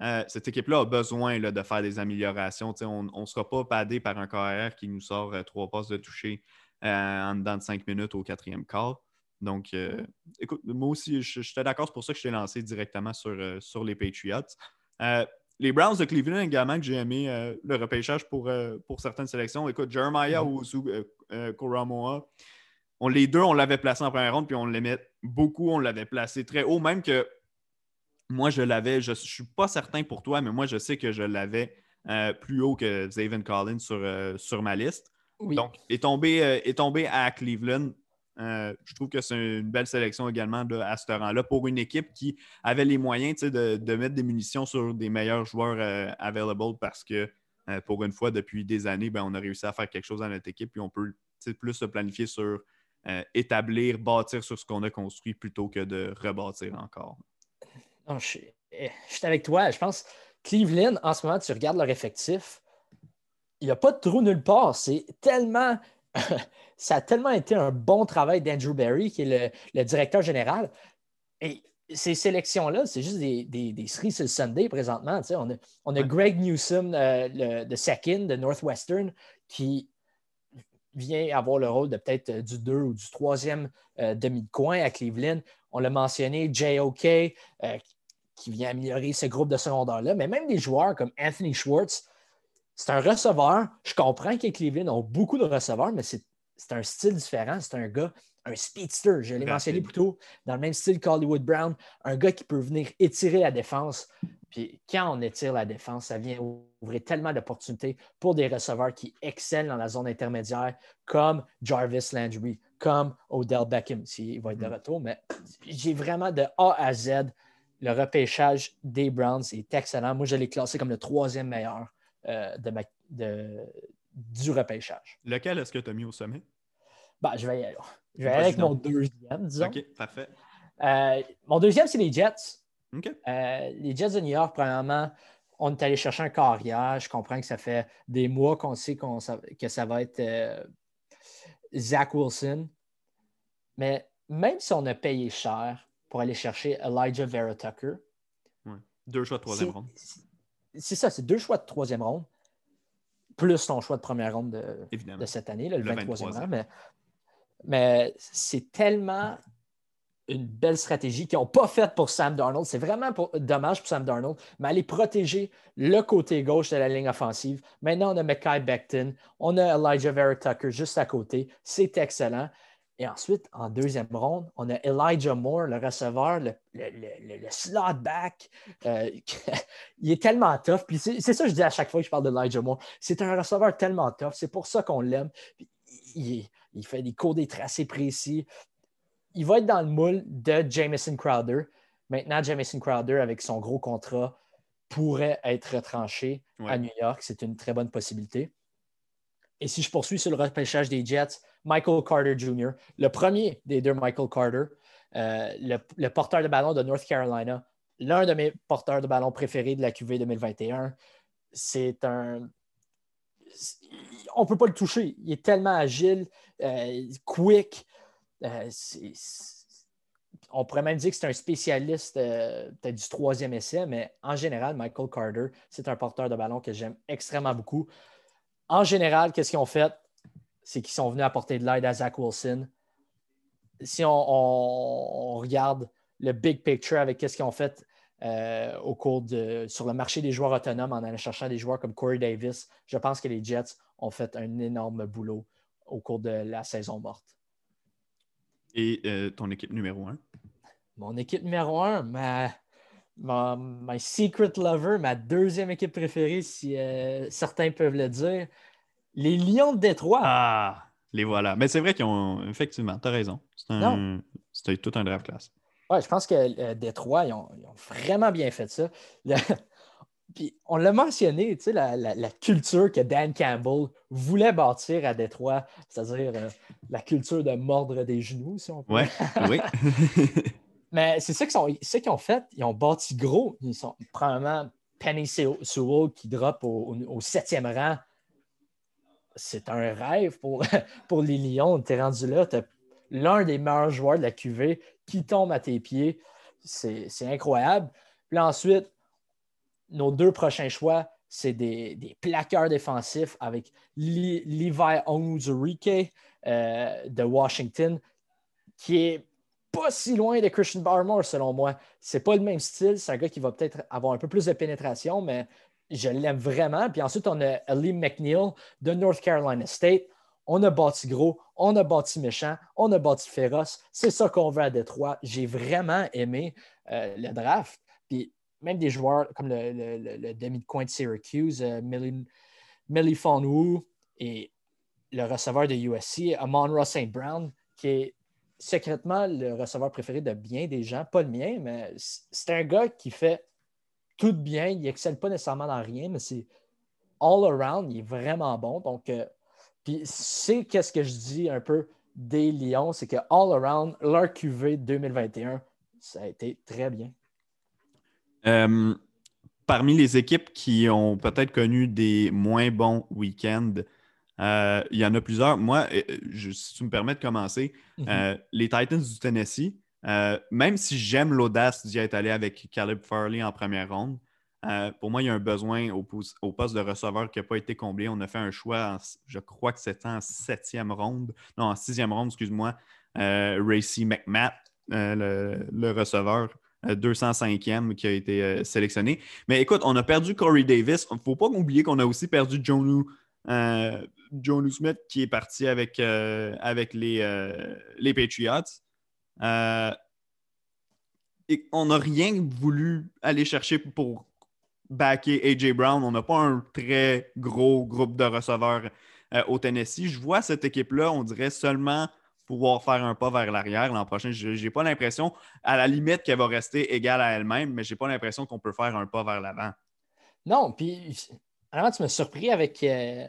euh, cette équipe-là a besoin de faire des améliorations. on ne sera pas padé par un carrière qui nous sort euh, trois passes de toucher euh, en dedans de cinq minutes au quatrième quart. Donc, écoute, moi aussi, j'étais d'accord. C'est pour ça que je t'ai lancé directement sur, sur les Patriots les Browns de Cleveland également, que j'ai aimé le repêchage pour, pour certaines sélections. Écoute, Jeremiah ou euh, Koromoa, on, les deux, on l'avait placé en première ronde, puis on l'aimait beaucoup. On l'avait placé très haut, même que moi, je l'avais, je ne suis pas certain pour toi, mais moi, je sais que je l'avais plus haut que Zaven Collins sur, sur ma liste. Donc, est tombé, est tombé à Cleveland euh, je trouve que c'est une belle sélection également à ce rang-là pour une équipe qui avait les moyens de, mettre des munitions sur des meilleurs joueurs euh, available parce que euh, pour une fois, depuis des années, ben, on a réussi à faire quelque chose dans notre équipe puis on peut plus se planifier sur établir, bâtir sur ce qu'on a construit plutôt que de rebâtir encore. Je, suis avec toi. Je pense Cleveland, en ce moment, tu regardes leur effectif, il n'y a pas de trou nulle part. C'est tellement ça a tellement été un bon travail d'Andrew Barry, qui est le, directeur général. Et ces sélections-là, c'est juste des, des, des sur le Sunday présentement. On a, on a Greg Newsom, euh, le, de second de Northwestern, qui vient avoir le rôle de peut-être euh, du 2 ou du troisième euh, demi de coin à Cleveland. On l'a mentionné, JOK, qui vient améliorer ce groupe de secondaire-là. Mais même des joueurs comme Anthony Schwartz, c'est un receveur. Je comprends que Cleveland ont beaucoup de receveurs, mais c'est un style différent. C'est un gars, un speedster. Je l'ai mentionné plus tôt, dans le même style qu'Hollywood Brown. Un gars qui peut venir étirer la défense. Puis quand on étire la défense, ça vient ouvrir tellement d'opportunités pour des receveurs qui excellent dans la zone intermédiaire, comme Jarvis Landry, comme Odell Beckham, s'il va être de mm. retour. Mais j'ai vraiment de A à Z. Le repêchage des Browns est excellent. Moi, je l'ai classé comme le troisième meilleur euh, de, du repêchage. Lequel est-ce que tu as mis au sommet? Bah, je vais, je vais aller avec mon deuxième, disons. OK, parfait. Euh, mon deuxième, c'est les Jets. Euh, les Jets de New York, premièrement, on est allé chercher un carrière. Je comprends que ça fait des mois qu'on sait que ça va être Zach Wilson. Mais même si on a payé cher pour aller chercher Elijah Vera Tucker, deux choix de troisième ronde c'est ça, c'est deux choix de troisième ronde, plus ton choix de première ronde de, cette année, le, 23e rang. Mais, c'est tellement une belle stratégie qu'ils n'ont pas faite pour Sam Darnold. C'est vraiment dommage pour Sam Darnold, mais aller protéger le côté gauche de la ligne offensive. Maintenant, on a Mackay Becton, on a Elijah Vera Tucker juste à côté. C'est excellent. Et ensuite, en deuxième ronde, on a Elijah Moore, le receveur, le, le, slot back. Euh, il est tellement tough. Puis c'est ça que je dis à chaque fois que je parle d'Elijah Moore. C'est un receveur tellement tough. C'est pour ça qu'on l'aime. Il, fait des cours des tracés précis. Il va être dans le moule de Jameson Crowder. Maintenant, Jameson Crowder, avec son gros contrat, pourrait être retranché à New York. C'est une très bonne possibilité. Et si je poursuis sur le repêchage des Jets, Michael Carter Jr., le premier des deux Michael Carter, euh, le, porteur de ballon de North Carolina, l'un de mes porteurs de ballon préférés de la QV 2021. C'est un. on ne peut pas le toucher. Il est tellement agile, quick. on pourrait même dire que c'est un spécialiste du troisième essai, mais en général, Michael Carter, c'est un porteur de ballon que j'aime extrêmement beaucoup. En général, qu'est-ce qu'ils ont fait? C'est qu'ils sont venus apporter de l'aide à Zach Wilson. Si on, regarde le big picture avec qu'est-ce qu'ils ont fait euh, au cours de sur le marché des joueurs autonomes en allant chercher des joueurs comme Corey Davis, je pense que les Jets ont fait un énorme boulot au cours de la saison morte. Et euh, ton équipe numéro un? Mon équipe numéro un, ma, ma, my secret lover, ma deuxième équipe préférée, si euh, certains peuvent le dire, les Lions de Détroit. Ah, les voilà. Mais c'est vrai qu'ils ont, effectivement, tu as raison. C'est tout un draft class. Oui, je pense que euh, Détroit, ils ont, vraiment bien fait ça. Puis on l'a mentionné, tu sais, la, culture que Dan Campbell voulait bâtir à Détroit, c'est-à-dire euh, la culture de mordre des genoux, si on peut. Ouais, oui. Mais c'est ça qu'ils ont fait. Ils ont bâti gros. Ils sont probablement Penny Sewell qui drop au, septième rang. C'est un rêve pour, pour les Lions. Tu rendu là. Tu l'un des meilleurs joueurs de la QV qui tombe à tes pieds. C'est incroyable. Puis ensuite, nos deux prochains choix, c'est des, des, plaqueurs défensifs avec Levi Onwuzurike euh, de Washington, qui est pas si loin de Christian Barmore, selon moi. C'est pas le même style. C'est un gars qui va peut-être avoir un peu plus de pénétration, mais je l'aime vraiment. Puis ensuite, on a Liam McNeil de North Carolina State. On a bâti gros, on a bâti méchant, on a bâti féroce. C'est ça qu'on veut à Détroit. J'ai vraiment aimé euh, le draft. Puis même des joueurs comme le, demi de coin de Syracuse, euh, Millie et le receveur de USC, Amon Ross St. Brown, qui est secrètement le receveur préféré de bien des gens, pas le mien, mais c'est un gars qui fait tout bien. Il excelle pas nécessairement dans rien, mais c'est all around, il est vraiment bon. Donc, euh, puis c'est qu'est-ce que je dis un peu des Lions, c'est que all around, leur QV 2021, ça a été très bien. Euh, parmi les équipes qui ont peut-être connu des moins bons week-ends, euh, il y en a plusieurs. Moi, euh, si tu me permets de commencer, mhm. euh, les Titans du Tennessee, même si j'aime l'audace d'y être allé avec Caleb Farley en première ronde, pour moi, il y a un besoin au, poste de receveur qui n'a pas été comblé. On a fait un choix, je crois que c'était en septième ronde, non, en sixième ronde, excuse-moi, Racy McMath, le, receveur. 205e qui a été sélectionné. Mais écoute, on a perdu Corey Davis. Il ne faut pas oublier qu'on a aussi perdu Jonu euh, John Smith qui est parti avec, euh, avec les, euh, les Patriots. et on n'a rien voulu aller chercher pour backer AJ Brown. On n'a pas un très gros groupe de receveurs au Tennessee. Je vois cette équipe-là, on dirait seulement pouvoir faire un pas vers l'arrière l'an prochain. Je n'ai pas l'impression, à la limite, qu'elle va rester égale à elle-même, mais je n'ai pas l'impression qu'on peut faire un pas vers l'avant. Non, puis alors, tu m'as surpris avec, euh,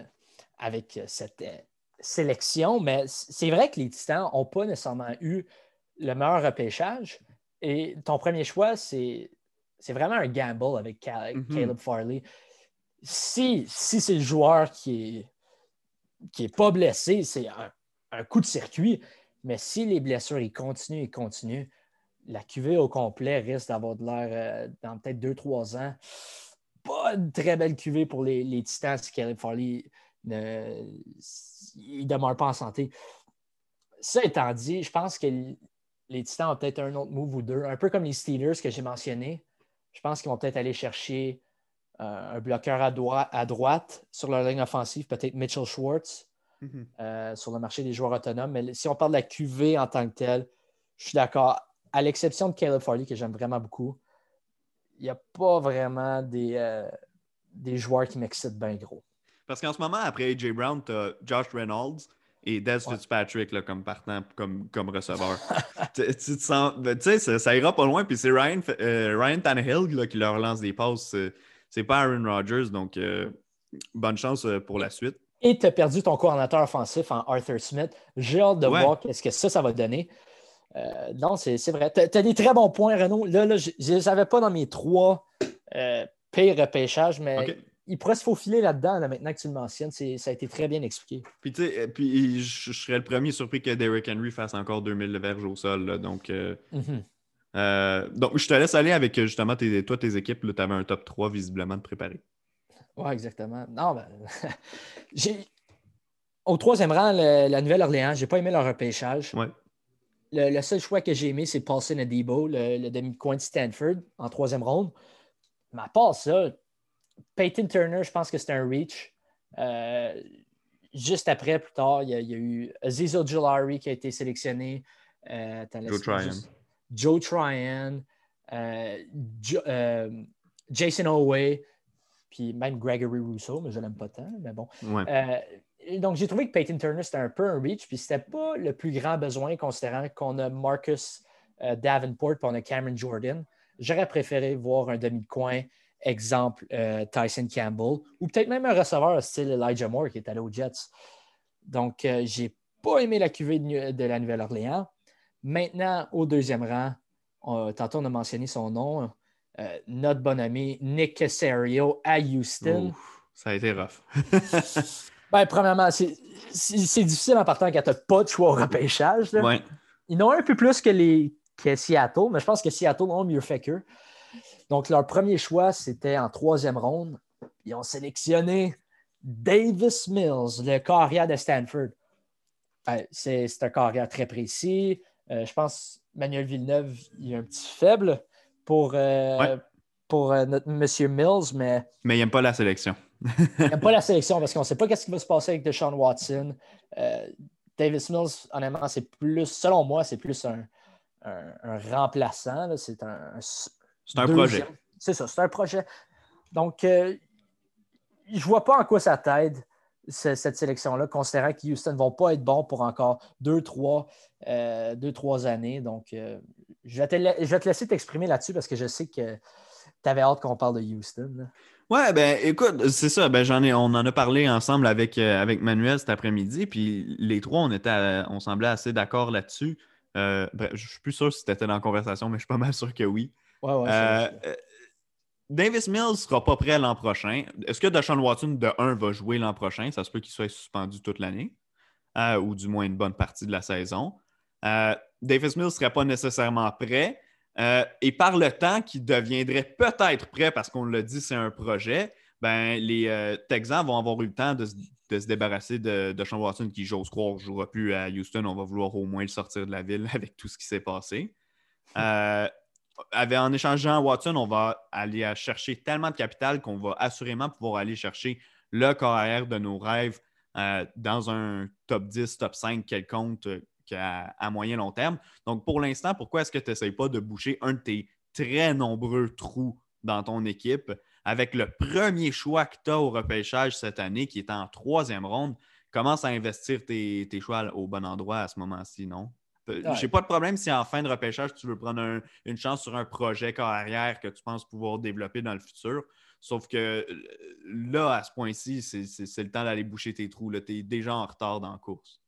avec cette euh, sélection, mais c'est vrai que les Titans n'ont pas nécessairement eu le meilleur repêchage. Et ton premier choix, c'est vraiment un gamble avec mm-hmm. Caleb Farley. Si, si c'est le joueur qui est, qui est pas blessé, c'est un, coup de circuit. Mais si les blessures ils continuent et continuent, la QV au complet risque d'avoir de l'air euh, dans peut-être deux, trois ans pas une très belle cuvée pour les, les Titans si Caleb Farley ne demeure pas en santé. Ça étant dit, je pense que les Titans ont peut-être un autre move ou deux, un peu comme les Steelers que j'ai mentionné. Je pense qu'ils vont peut-être aller chercher euh, un bloqueur à, à, droite sur leur ligne offensive, peut-être Mitchell Schwartz mm-hmm. euh, sur le marché des joueurs autonomes. Mais si on parle de la QV en tant que telle, je suis d'accord. À l'exception de Caleb Farley, que j'aime vraiment beaucoup, il n'y a pas vraiment des, euh, des joueurs qui m'excitent bien gros. Parce qu'en ce moment, après AJ Brown, tu as Josh Reynolds et Des Fitzpatrick là, comme partant, comme, comme receveur. tu, tu, sens, ben, tu sais, ça, ira pas loin. Puis c'est Ryan, euh, Ryan Tannehill qui leur lance des passes. C'est pas Aaron Rodgers. Donc, euh, bonne chance pour la suite. Et tu as perdu ton coordinateur offensif en Arthur Smith. J'ai hâte de voir qu'est-ce que ça, ça va donner. Euh, non, c'est vrai. Tu as, des très bons points, Renaud. Là, je ne les avais pas dans mes trois euh, pires repêchages, mais il pourrait se faufiler là-dedans, maintenant que tu le mentionnes. Ça a été très bien expliqué. Puis, tu sais, puis je, serais le premier surpris que Derrick Henry fasse encore 2000 verges au sol. donc, mm-hmm. Euh, donc, je te laisse aller avec justement tes, toi, tes équipes. Tu avais un top 3 visiblement de préparer. Oui, exactement. Non, ben, j'ai. Au troisième rang, la Nouvelle-Orléans, j'ai pas aimé leur repêchage. Ouais. Le, seul choix que j'ai aimé, c'est Paulson Adebo, le, le demi-coin de Stanford, en troisième ronde. Mais à part ça, Peyton Turner, je pense que c'est un reach. Euh, juste après, plus tard, il y a, eu Aziz Ojulari qui a été sélectionné. Euh, Joe Tryon. Joe Tryon, euh, Jason Oway, puis même Gregory Rousseau, mais je l'aime pas tant, mais bon. Donc, j'ai trouvé que Peyton Turner, c'était un peu un reach, puis c'était pas le plus grand besoin, considérant qu'on a Marcus Davenport, puis on a Cameron Jordan. J'aurais préféré voir un demi-coin, exemple Tyson Campbell, ou peut-être même un receveur style Elijah Moore qui est allé aux Jets. Donc, j'ai pas aimé la cuvée de la Nouvelle-Orléans. Maintenant, au deuxième rang, tantôt on a mentionné son nom, euh, notre bon ami Nick Casario à Houston. ça a été rough. ben, premièrement, c'est difficile en partant quand tu n'as pas de choix au repêchage. Ils n'ont un peu plus que, les, que Seattle, mais je pense que Seattle ont mieux fait qu'eux. Donc, leur premier choix, c'était en troisième ronde. Ils ont sélectionné Davis Mills, le carrière de Stanford. Ben, c'est un carrière très précis. Euh, je pense Manuel Villeneuve, il est un petit faible pour, euh, pour euh, notre Monsieur Mills, mais. Mais il n'aime pas la sélection. il n'aime pas la sélection parce qu'on ne sait pas ce qui va se passer avec Deshaun Watson. Davis Mills, honnêtement, c'est plus, selon moi, c'est plus un, remplaçant. C'est un, c'est un projet. C'est ça, c'est un projet. Donc, je ne vois pas en quoi ça t'aide cette sélection-là, considérant que Houston ne vont pas être bons pour encore deux, trois, euh, deux, trois années. Donc, euh, je, vais te, laisser t'exprimer là-dessus parce que je sais que tu avais hâte qu'on parle de Houston. Ouais, ben écoute, c'est ça. Ben, j'en ai, on en a parlé ensemble avec, euh, avec Manuel cet après-midi. Puis les trois, on était on semblait assez d'accord là-dessus. je suis plus sûr si c'était dans la conversation, mais je suis pas mal sûr que oui. Ouais, ouais, Davis Mills ne sera pas prêt l'an prochain. Est-ce que Deshaun Watson, de 1, va jouer l'an prochain? Ça se peut qu'il soit suspendu toute l'année, euh, ou du moins une bonne partie de la saison. Euh, Davis Mills ne serait pas nécessairement prêt. Euh, et par le temps qu'il deviendrait peut-être prêt, parce qu'on l'a dit, c'est un projet, ben, les Texans vont avoir eu le temps de, se débarrasser de, de Sean Watson, qui, j'ose croire, ne jouera plus à Houston. On va vouloir au moins le sortir de la ville avec tout ce qui s'est passé en échangeant Watson, on va aller chercher tellement de capital qu'on va assurément pouvoir aller chercher le carrière de nos rêves euh, dans un top 10, top 5 quelconque euh, à, moyen long terme. Donc, pour l'instant, pourquoi est-ce que tu n'essayes pas de boucher un de tes très nombreux trous dans ton équipe? Avec le premier choix que tu as au repêchage cette année, qui est en troisième ronde? Commence à investir tes choix au bon endroit à ce moment-ci, non? Euh, j'ai pas de problème si en fin de repêchage, tu veux prendre une chance sur un projet carrière que tu penses pouvoir développer dans le futur. Sauf que euh, là, à ce point-ci, c'est le temps d'aller boucher tes trous. Tu es déjà en retard dans la course.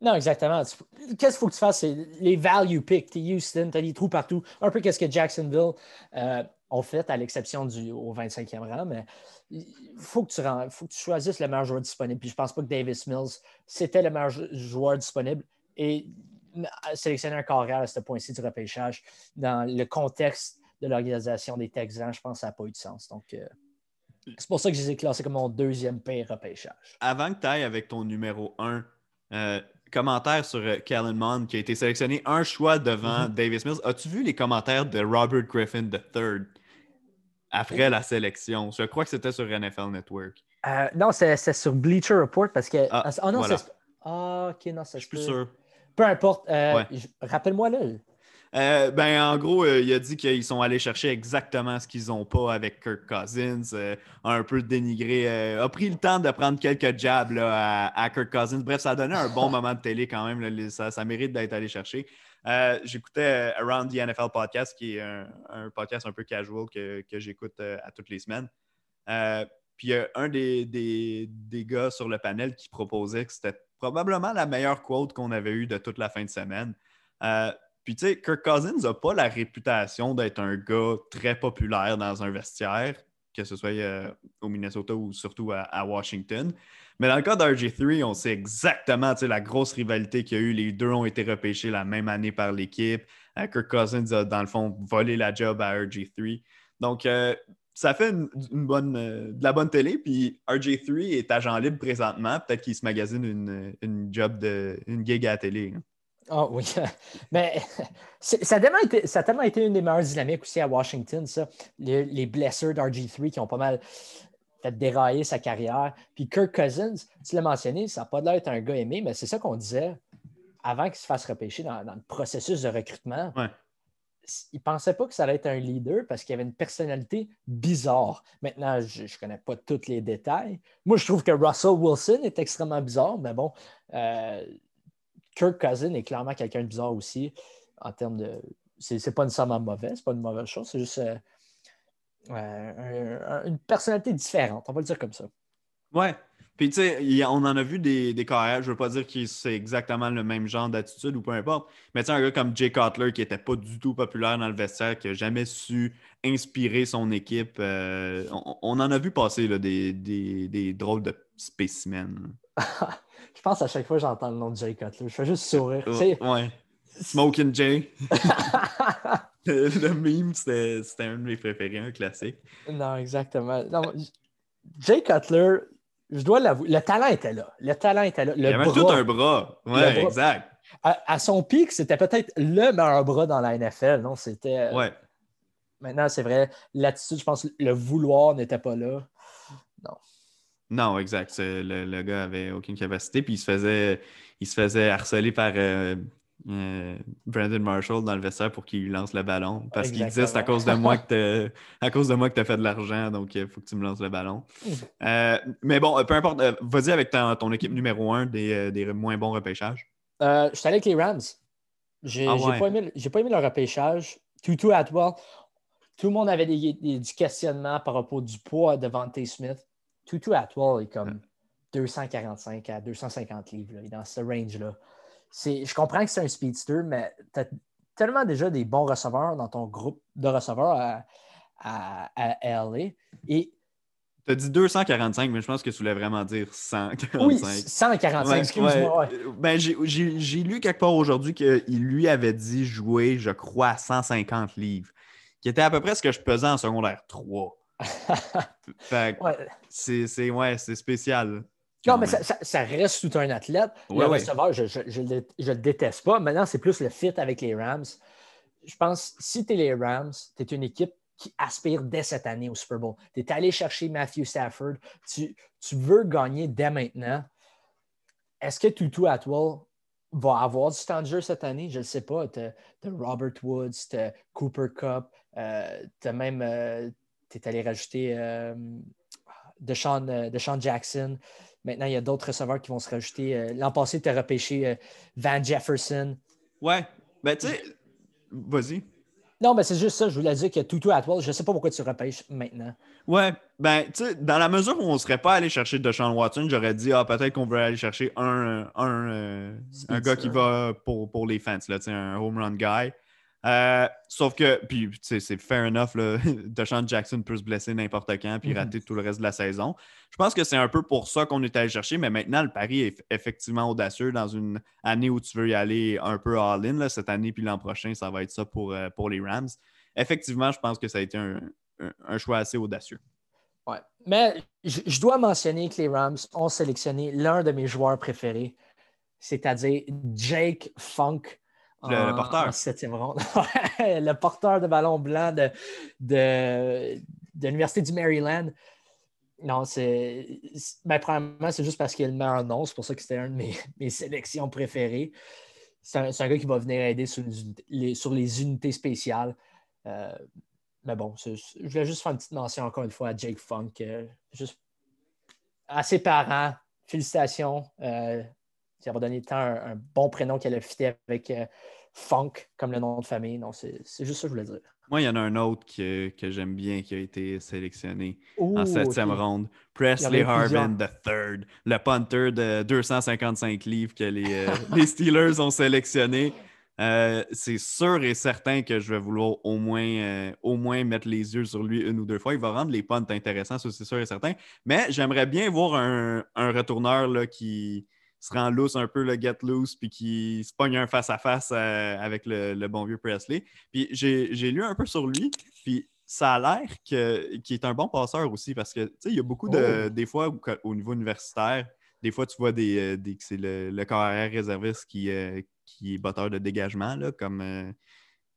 Non, exactement. Qu'est-ce qu'il faut que tu fasses? C'est les value picks. Tu es Houston, tu as des trous partout. Un peu qu'est-ce que Jacksonville euh, ont fait, à l'exception du au 25e rang. Mais il faut que, tu, faut que tu choisisses le meilleur joueur disponible. Puis je pense pas que Davis Mills, c'était le meilleur joueur disponible. Et sélectionner un carrière à ce point-ci du repêchage, dans le contexte de l'organisation des Texans, je pense que ça n'a pas eu de sens. Donc, euh, c'est pour ça que je les ai classés comme mon deuxième pire repêchage. Avant que tu ailles avec ton numéro 1, euh, commentaire sur euh, Kellen Mond qui a été sélectionné un choix devant mm-hmm. Davis Mills. As-tu vu les commentaires de Robert Griffin III après la sélection? Je crois que c'était sur NFL Network. non, c'est sur Bleacher Report parce que. Ah, oh, non, c'est. Ah, ok, non, Je suis plus sûr. Peu importe. Euh, rappelle-moi là. Euh, ben, en gros, euh, il a dit qu'ils sont allés chercher exactement ce qu'ils n'ont pas avec Kirk Cousins, un peu dénigré, a pris le temps de prendre quelques jabs à, Kirk Cousins. Bref, ça a donné un bon moment de télé quand même. ça, mérite d'être allé chercher. J'écoutais Around the NFL Podcast, qui est un, podcast un peu casual que, j'écoute à toutes les semaines. puis il y a un des, des, gars sur le panel qui proposait que c'était probablement la meilleure quote qu'on avait eue de toute la fin de semaine. Euh, puis, tu sais, Kirk Cousins n'a pas la réputation d'être un gars très populaire dans un vestiaire. que ce soit au Minnesota ou surtout à, Washington. Mais dans le cas d'RG3, on sait exactement la grosse rivalité qu'il y a eu. Les deux ont été repêchés la même année par l'équipe. Kirk Cousins a, dans le fond, volé la job à RG3. Donc, ça fait une, bonne, de la bonne télé. Puis RG3 est agent libre présentement. Peut-être qu'il se magasine une, une, job de une gig à la télé. Hein. Ah oui, mais ça a, tellement été, ça a tellement été une des meilleures dynamiques aussi à Washington, ça. Les, les blessures d'RG3 qui ont pas mal fait dérailler sa carrière. Puis Kirk Cousins, tu l'as mentionné, ça n'a pas l'air d'être un gars aimé, mais c'est ça qu'on disait avant qu'il se fasse repêcher dans, le processus de recrutement. Il ne pensait pas que ça allait être un leader parce qu'il avait une personnalité bizarre. Maintenant, je ne connais pas tous les détails. Moi, je trouve que Russell Wilson est extrêmement bizarre, mais bon, euh, Kirk Cousin est clairement quelqu'un de bizarre aussi en termes de. C'est pas nécessairement mauvais, c'est pas une mauvaise chose, c'est juste euh, une personnalité différente, on va le dire comme ça. Ouais. Puis, tu sais, on en a vu des, des carrières. Je ne veux pas dire que c'est exactement le même genre d'attitude ou peu importe. Mais tu sais, un gars comme Jay Cutler qui n'était pas du tout populaire dans le vestiaire, qui n'a jamais su inspirer son équipe. Euh, on, en a vu passer là, des, des, drôles de spécimens. je pense à chaque fois que j'entends le nom de Jay Cutler, je fais juste sourire. ouais. Smoking Jay. le, meme, c'était un de mes préférés, un classique. Non, exactement. Non, Jay Cutler, je dois l'avouer, le talent était là. Le talent était là. Le Il avait tout un bras. Ouais, exact. À, son pic, c'était peut-être le meilleur bras dans la NFL. Non, c'était. Ouais. Maintenant, c'est vrai, l'attitude, je pense, le vouloir n'était pas là. Non. Non, exact. Le, le, gars avait aucune capacité, puis il se faisait, il se faisait harceler par euh, euh, Brandon Marshall dans le vestiaire pour qu'il lui lance le ballon. Parce qu'il disait c'est à cause de moi que à cause de moi que tu as fait de l'argent, donc il faut que tu me lances le ballon. Euh, mais bon, peu importe, vas-y avec ton équipe numéro un des, des moins bons repêchages. je suis allé avec les Rams. J'ai ah pas, aimé, pas aimé le repêchage. Tutu Atwell, tout le monde avait des, du questionnement par rapport du poids de Devante Smith. Tutu Atwell est comme 245 à 250 livres. Il est dans ce range-là. Je comprends que c'est un speedster, mais tu as tellement déjà des bons receveurs dans ton groupe de receveurs à, à, LA. Et tu as dit 245, mais je pense que tu voulais vraiment dire 145. Oui, 145, excuse-moi. Ben, j'ai lu quelque part aujourd'hui qu'il lui avait dit jouer, je crois, à 150 livres, qui était à peu près ce que je pesais en secondaire 3. c'est ouais, spécial. Non, mais ça, reste tout un athlète. le receveur, je ne le déteste pas. Maintenant, c'est plus le fit avec les Rams. Je pense si tu es les Rams, tu es une équipe qui aspire dès cette année au Super Bowl. Tu es allé chercher Matthew Stafford. Tu, veux gagner dès maintenant. Est-ce que Tutu Atwell va avoir du temps de jeu cette année? Je ne sais pas. Tu as, Robert Woods, tu as Cooper Cup, euh, tu as même euh, tu es allé rajouter euh, Deshaun, euh, Jackson. Maintenant, il y a d'autres receveurs qui vont se rajouter. Euh, l'an passé, tu as repêché euh, Van Jefferson. Ouais. Ben, tu sais, vas-y. Non, mais c'est juste ça. Je voulais dire a Tutu Atwell. Je ne sais pas pourquoi tu repêches maintenant. Ouais. Ben, tu sais, dans la mesure où on ne serait pas allé chercher Deshaun Watson, j'aurais dit, ah, peut-être qu'on veut aller chercher un, un, un gars qui va pour, pour les fans, là, un home run guy. Euh, sauf que, puis c'est fair enough, là, Deshaun Jackson peut se blesser n'importe quand puis mhm. rater tout le reste de la saison. Je pense que c'est un peu pour ça qu'on est allé chercher, mais maintenant, le pari est effectivement audacieux dans une année où tu veux y aller un peu all-in. Cette année puis l'an prochain, ça va être ça pour, euh, pour les Rams. Effectivement, je pense que ça a été un, choix assez audacieux. Ouais. Mais je dois mentionner que les Rams ont sélectionné l'un de mes joueurs préférés, c'est-à-dire Jake Funk le, porteur. le porteur de ballon blanc de, de, l'Université du Maryland. Non, c'est. Ben, premièrement, c'est juste parce qu'il a le meilleur nom. C'est pour ça que c'était une de mes, sélections préférées. C'est un, gars qui va venir aider sur les, sur les unités spéciales. Euh, mais bon, je voulais juste faire une petite mention encore une fois à Jake Funk. Euh, juste à ses parents, félicitations. Euh, ça va donner un, un bon prénom qu'elle a fité avec euh, Funk comme le nom de famille. Non, c'est juste ça que je voulais dire. Moi, il y en a un autre que, que j'aime bien qui a été sélectionné en septième ronde. Presley Harvin III, le punter de 255 livres que les, euh, les Steelers ont sélectionné. euh, c'est sûr et certain que je vais vouloir au moins, euh, au moins mettre les yeux sur lui une ou deux fois. Il va rendre les punts intéressants, ça c'est sûr et certain. Mais j'aimerais bien voir un, retourneur là, qui se rend loose un peu, le get loose, puis qui se pogne un face-à-face euh, avec le, bon vieux Presley. Puis j'ai lu un peu sur lui, puis ça a l'air qu'il est un bon passeur aussi parce que, tu sais, il y a beaucoup de. Oh. Des fois, au niveau universitaire, des fois, tu vois des, des c'est le, le carrière réserviste qui, qui est batteur de dégagement, là, comme, euh,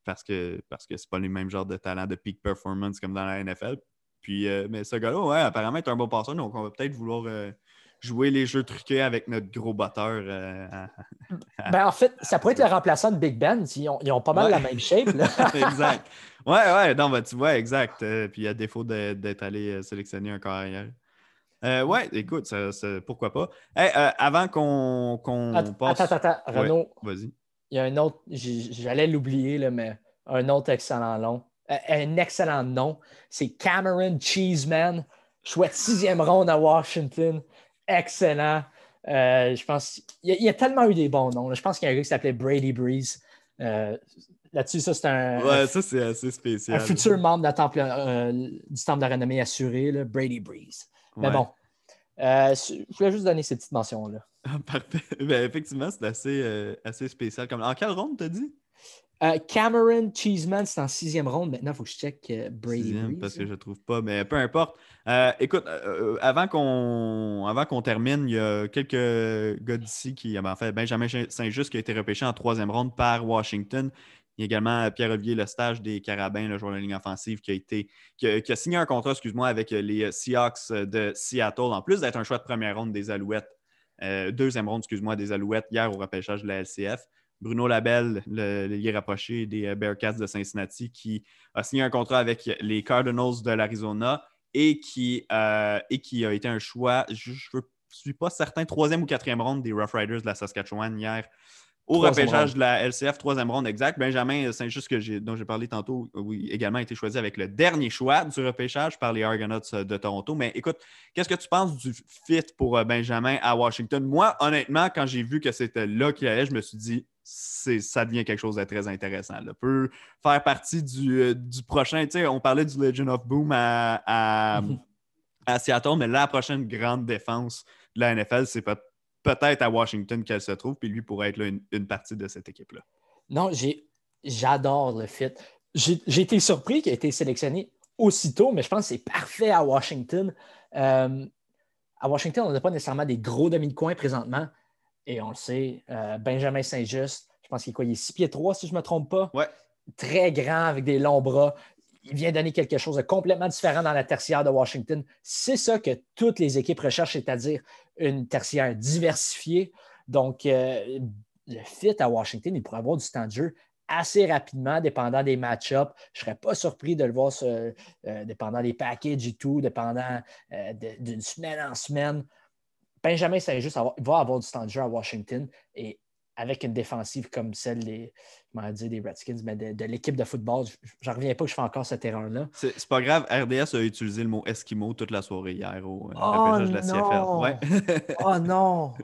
parce que parce que c'est pas les mêmes genres de talent de peak performance comme dans la NFL. Puis, euh, mais ce gars-là, ouais, apparemment, est un bon passeur, donc on va peut-être vouloir euh, jouer les jeux truqués avec notre gros batteur. ben, en fait, ça pourrait être le remplaçant de Big Ben. Ils ont, ils ont pas mal la même shape. exact. Ouais, ouais, non, ben, tu vois, exact. puis à défaut d'être allé sélectionner un carrière. Euh, ouais, écoute, ça, pourquoi pas. Euh, avant qu'on passe. Attends, attends, Renaud. Vas-y. Il y a un autre, j'allais l'oublier, mais un autre excellent nom. Euh, un excellent nom. C'est Cameron Cheeseman. Chouette sixième ronde à Washington. Excellent. je pense. Il y, a, tellement eu des bons noms. Je pense qu'il y a un gars qui s'appelait Brady Breeze. Là-dessus, ça, c'est un. Ouais, ça, c'est assez spécial. Un futur membre du temple de la renommée assurée, Brady Breeze. Mais bon, euh, je voulais juste donner ces petites mentions-là. Ah, parfait. Ben, effectivement, c'est assez, euh, assez spécial. Comme... En quelle ronde, t'as dit? Euh, Cameron Cheeseman, c'est en sixième ronde. Maintenant, il faut que je check Brady. Sixième, parce que je ne trouve pas, mais peu importe. écoute, avant qu'on avant qu'on termine, il y a quelques gars d'ici qui, en fait, Benjamin Saint-Just qui a été repêché en troisième ronde par Washington. Il y a également Pierre-Olivier Lestage des Carabins, le joueur de la ligne offensive, qui a, été, qui a, signé un contrat excuse-moi, avec les Seahawks de Seattle, en plus d'être un choix de première ronde des Alouettes, euh, deuxième ronde, excuse-moi, des Alouettes hier au repêchage de la LCF. Bruno Labelle, le lié rapproché des Bearcats de Cincinnati, qui a signé un contrat avec les Cardinals de l'Arizona et, qui, euh, et qui a été un choix, je ne suis pas certain, troisième ou quatrième ronde des Rough Riders de la Saskatchewan hier au repêchage de la LCF, troisième ronde exact. Benjamin Saint-Just, dont j'ai parlé tantôt, oui, également été choisi avec le dernier choix du repêchage par les Argonauts de Toronto. Mais écoute, qu'est-ce que tu penses du fit pour euh, Benjamin à Washington? Moi, honnêtement, quand j'ai vu que c'était là qu'il allait, je me suis dit, ça devient quelque chose de très intéressant. Là. Peut faire partie du, euh, prochain. On parlait du Legend of Boom à, à Seattle, mais la prochaine grande défense de la NFL, c'est pas peut-être à Washington qu'elle se trouve, puis lui pourrait être une, partie de cette équipe-là. Non, j'adore le fit. J'ai été surpris qu'il ait été sélectionné aussitôt, mais je pense que c'est parfait à Washington. Euh, à Washington, on n'a pas nécessairement des gros demi de coin présentement, et on le sait, euh, Benjamin Saint-Just, je pense qu'il est quoi, il est 6 pieds 3 si je ne me trompe pas. Ouais. Très grand avec des longs bras il vient donner quelque chose de complètement différent dans la tertiaire de Washington. C'est ça que toutes les équipes recherchent, c'est-à-dire une tertiaire diversifiée. Donc, euh, le fit à Washington, il pourrait avoir du temps de jeu assez rapidement, dépendant des match-ups. Je ne serais pas surpris de le voir euh, dépendant des packages et tout, dépendant euh, d'une semaine en semaine. Benjamin juste va avoir du temps de jeu à Washington et avec une défensive comme celle des, des Redskins, mais de, l'équipe de football. Je n'en reviens pas que je fais encore cette erreur-là. C'est pas grave. RDS a utilisé le mot Eskimo toute la soirée hier au euh, oh de la CFL. oh non!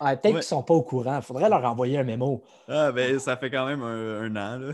Peut-être qu'ils ne sont pas au courant. Il faudrait leur envoyer un mémo. Ah, ben, ça fait quand même un, an. Là.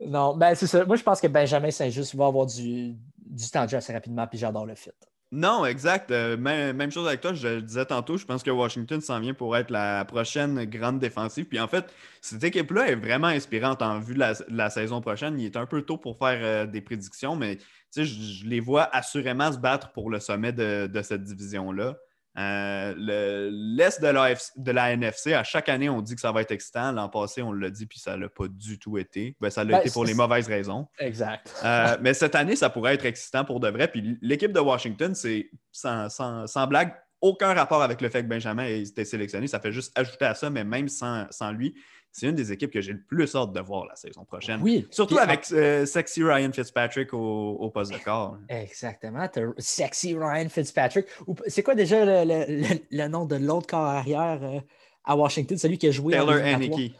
non, ben, c'est ça. Moi, je pense que Benjamin Saint-Just va avoir du, du temps de jeu assez rapidement, puis j'adore le fit. Non, exact. Euh, même, chose avec toi, je le disais tantôt, je pense que Washington s'en vient pour être la prochaine grande défensive. Puis en fait, cette équipe-là est vraiment inspirante en vue de la, saison prochaine. Il est un peu tôt pour faire euh, des prédictions, mais je, les vois assurément se battre pour le sommet de cette division-là. Euh, L'Est de la, de la NFC, à chaque année, on dit que ça va être excitant. L'an passé, on l'a dit, puis ça ne l'a pas du tout été. Ben, ça l'a ben, été pour les mauvaises raisons. Exact. Euh, mais cette année, ça pourrait être excitant pour de vrai. Puis l'équipe de Washington, c'est sans, sans, blague, aucun rapport avec le fait que Benjamin ait été sélectionné. Ça fait juste ajouter à ça, mais même sans, sans lui, c'est une des équipes que j'ai le plus hâte de voir la saison prochaine. Oui. Surtout avec euh, Sexy Ryan Fitzpatrick au, poste de corps. Exactement. Sexy Ryan Fitzpatrick. C'est quoi déjà le, nom de l'autre corps arrière euh, à Washington, celui qui a joué Taylor Heineke.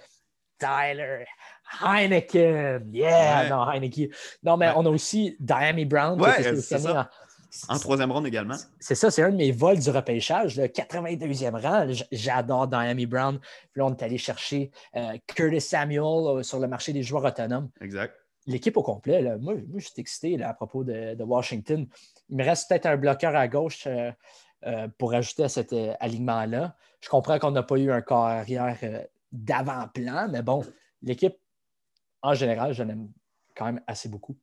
Tyler Heineken. Yeah, non, Heineke. Non, mais on a aussi Diami Brown ouais, qui En troisième ronde également. C'est ça, c'est un de mes vols du repêchage, le 82e rang. J'adore Diami Brown. Puis là, on est allé chercher euh, Curtis Samuel euh, sur le marché des joueurs autonomes. Exact. L'équipe au complet, là, moi, moi, je suis excité à propos de, Washington. Il me reste peut-être un bloqueur à gauche euh, pour ajouter à cet alignement-là. Je comprends qu'on n'a pas eu un carrière d'avant-plan, mais bon, l'équipe, en général, je l'aime quand même assez beaucoup.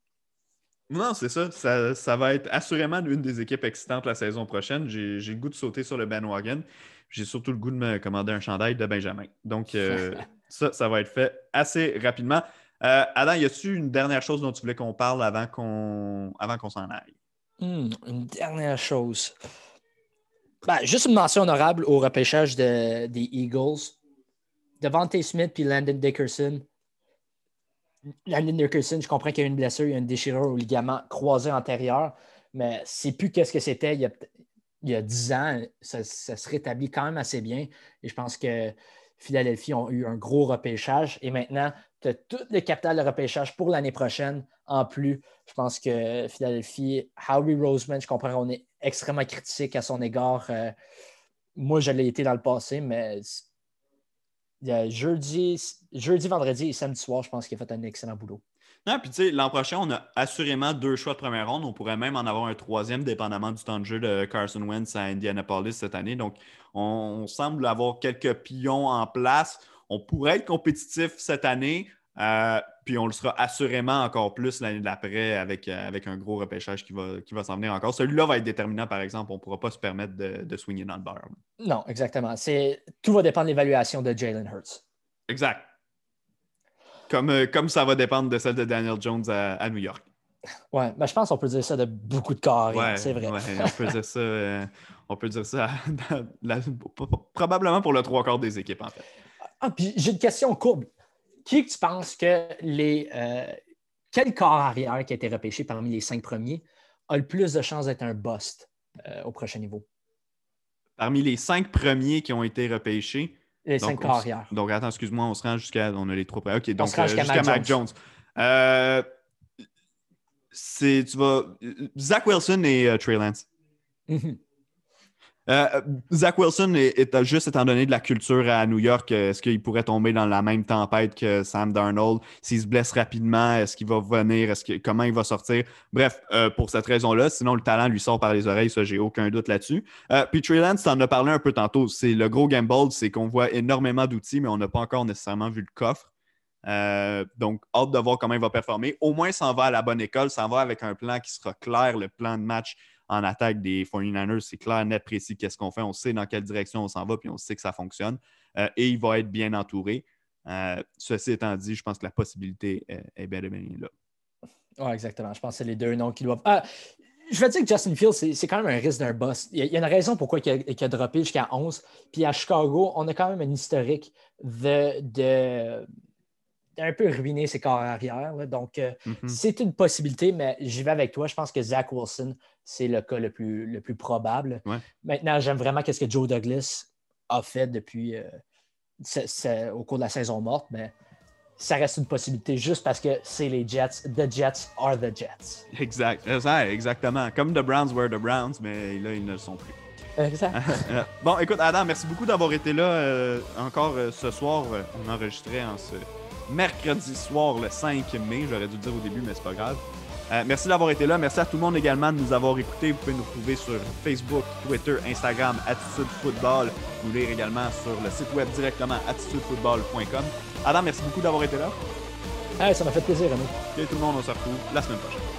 Non, c'est ça. ça. va être assurément une des équipes excitantes la saison prochaine. J'ai le goût de sauter sur le bandwagon. J'ai surtout le goût de me commander un chandail de Benjamin. Donc, euh, ça, ça va être fait assez rapidement. Euh, Adam, y a-tu une dernière chose dont tu voulais qu'on parle avant qu'on avant s'en aille? Hmm, une dernière chose. Ben, juste une mention honorable au repêchage des Eagles. Devante Smith puis Landon Dickerson Landon Nickerson, je comprends qu'il y a une blessure, il y a une déchirure au ligament croisé antérieur, mais c'est plus qu'est-ce que c'était il y a, il 10 ans. Ça, se rétablit quand même assez bien. Et je pense que Philadelphie ont eu un gros repêchage. Et maintenant, tu as tout le capital de repêchage pour l'année prochaine. En plus, je pense que Philadelphie, Howie Roseman, je comprends qu'on est extrêmement critique à son égard. Euh, moi, je l'ai été dans le passé, mais jeudi, vendredi et samedi soir, je pense qu'il a fait un excellent boulot. Non, puis tu sais, l'an prochain, on a assurément deux choix de première ronde. On pourrait même en avoir un troisième, dépendamment du temps de jeu de Carson Wentz à Indianapolis cette année. Donc, on, semble avoir quelques pions en place. On pourrait être compétitif cette année. Euh, puis on le sera assurément encore plus l'année d'après avec, euh, avec un gros repêchage qui va, qui va s'en venir encore. Celui-là va être déterminant, par exemple. On ne pourra pas se permettre de, de swinger dans le beurre. Non, exactement. Tout va dépendre de l'évaluation de Jalen Hurts. Exact. Comme, euh, comme ça va dépendre de celle de Daniel Jones à, New York. Oui, mais je pense qu'on peut dire ça de beaucoup de carrés, c'est vrai. on peut dire ça, on peut dire ça probablement pour le trois quarts des équipes, en fait. Ah, puis j'ai une question courbe qui tu penses que les. Euh, quel corps arrière qui a été repêché parmi les cinq premiers a le plus de chances d'être un bust euh, au prochain niveau? Parmi les cinq premiers qui ont été repêchés. Les cinq corps arrière. Donc, attends, excuse-moi, on se rend jusqu'à. On a les trois premiers. OK, donc euh, jusqu'à Mac Jones. c'est. Tu vas. Zach Wilson et Trey Lance. Mhm. Euh, Zach Wilson est, juste étant donné de la culture à New York, euh, est-ce qu'il pourrait tomber dans la même tempête que Sam Darnold? S'il se blesse rapidement, est-ce qu'il va venir? Est-ce que, comment il va sortir? Bref, euh, pour cette raison-là, sinon le talent lui sort par les oreilles, ça, j'ai aucun doute là-dessus. puis Trey Lance, tu en as parlé un peu tantôt. C'est le gros gamble, c'est qu'on voit énormément d'outils, mais on n'a pas encore nécessairement vu le coffre. donc, hâte de voir comment il va performer. Au moins, ça en va à la bonne école, ça en va avec un plan qui sera clair, le plan de match en attaque des 49ers, c'est clair, net, précis qu'est-ce qu'on fait. On sait dans quelle direction on s'en va, puis on sait que ça fonctionne. Euh, et il va être bien entouré. Euh, ceci étant dit, je pense que la possibilité est, bien et bien là. Oui, exactement. Je pense que c'est les deux noms qui doivent. Ah, je vais dire que Justin Fields, c'est quand même un risque d'un boss. Il y, a, une raison pourquoi il a, a droppé jusqu'à 11. Puis à Chicago, on a quand même un historique de un peu ruiner ses corps arrière. Donc, euh, mm-hmm. c'est une possibilité, mais j'y vais avec toi. Je pense que Zach Wilson, c'est le cas le plus, le plus probable. Maintenant, j'aime vraiment ce que Joe Douglas a fait depuis euh, au cours de la saison morte, mais ça reste une possibilité juste parce que c'est les Jets. The Jets are the Jets. Exact. Exactement. Comme the Browns were the Browns, mais là, ils ne le sont plus. Exact. bon, écoute, Adam, merci beaucoup d'avoir été là euh, encore ce soir. on enregistrait en ce mercredi soir, le 5 mai. J'aurais dû le dire au début, mais c'est pas grave. Euh, merci d'avoir été là. Merci à tout le monde également de nous avoir écoutés. Vous pouvez nous retrouver sur Facebook, Twitter, Instagram, Attitude Football. Nous lire également sur le site web directement attitudefootball.com. Adam, merci beaucoup d'avoir été là. ça m'a fait plaisir, René. Et tout le monde, on se retrouve la semaine prochaine.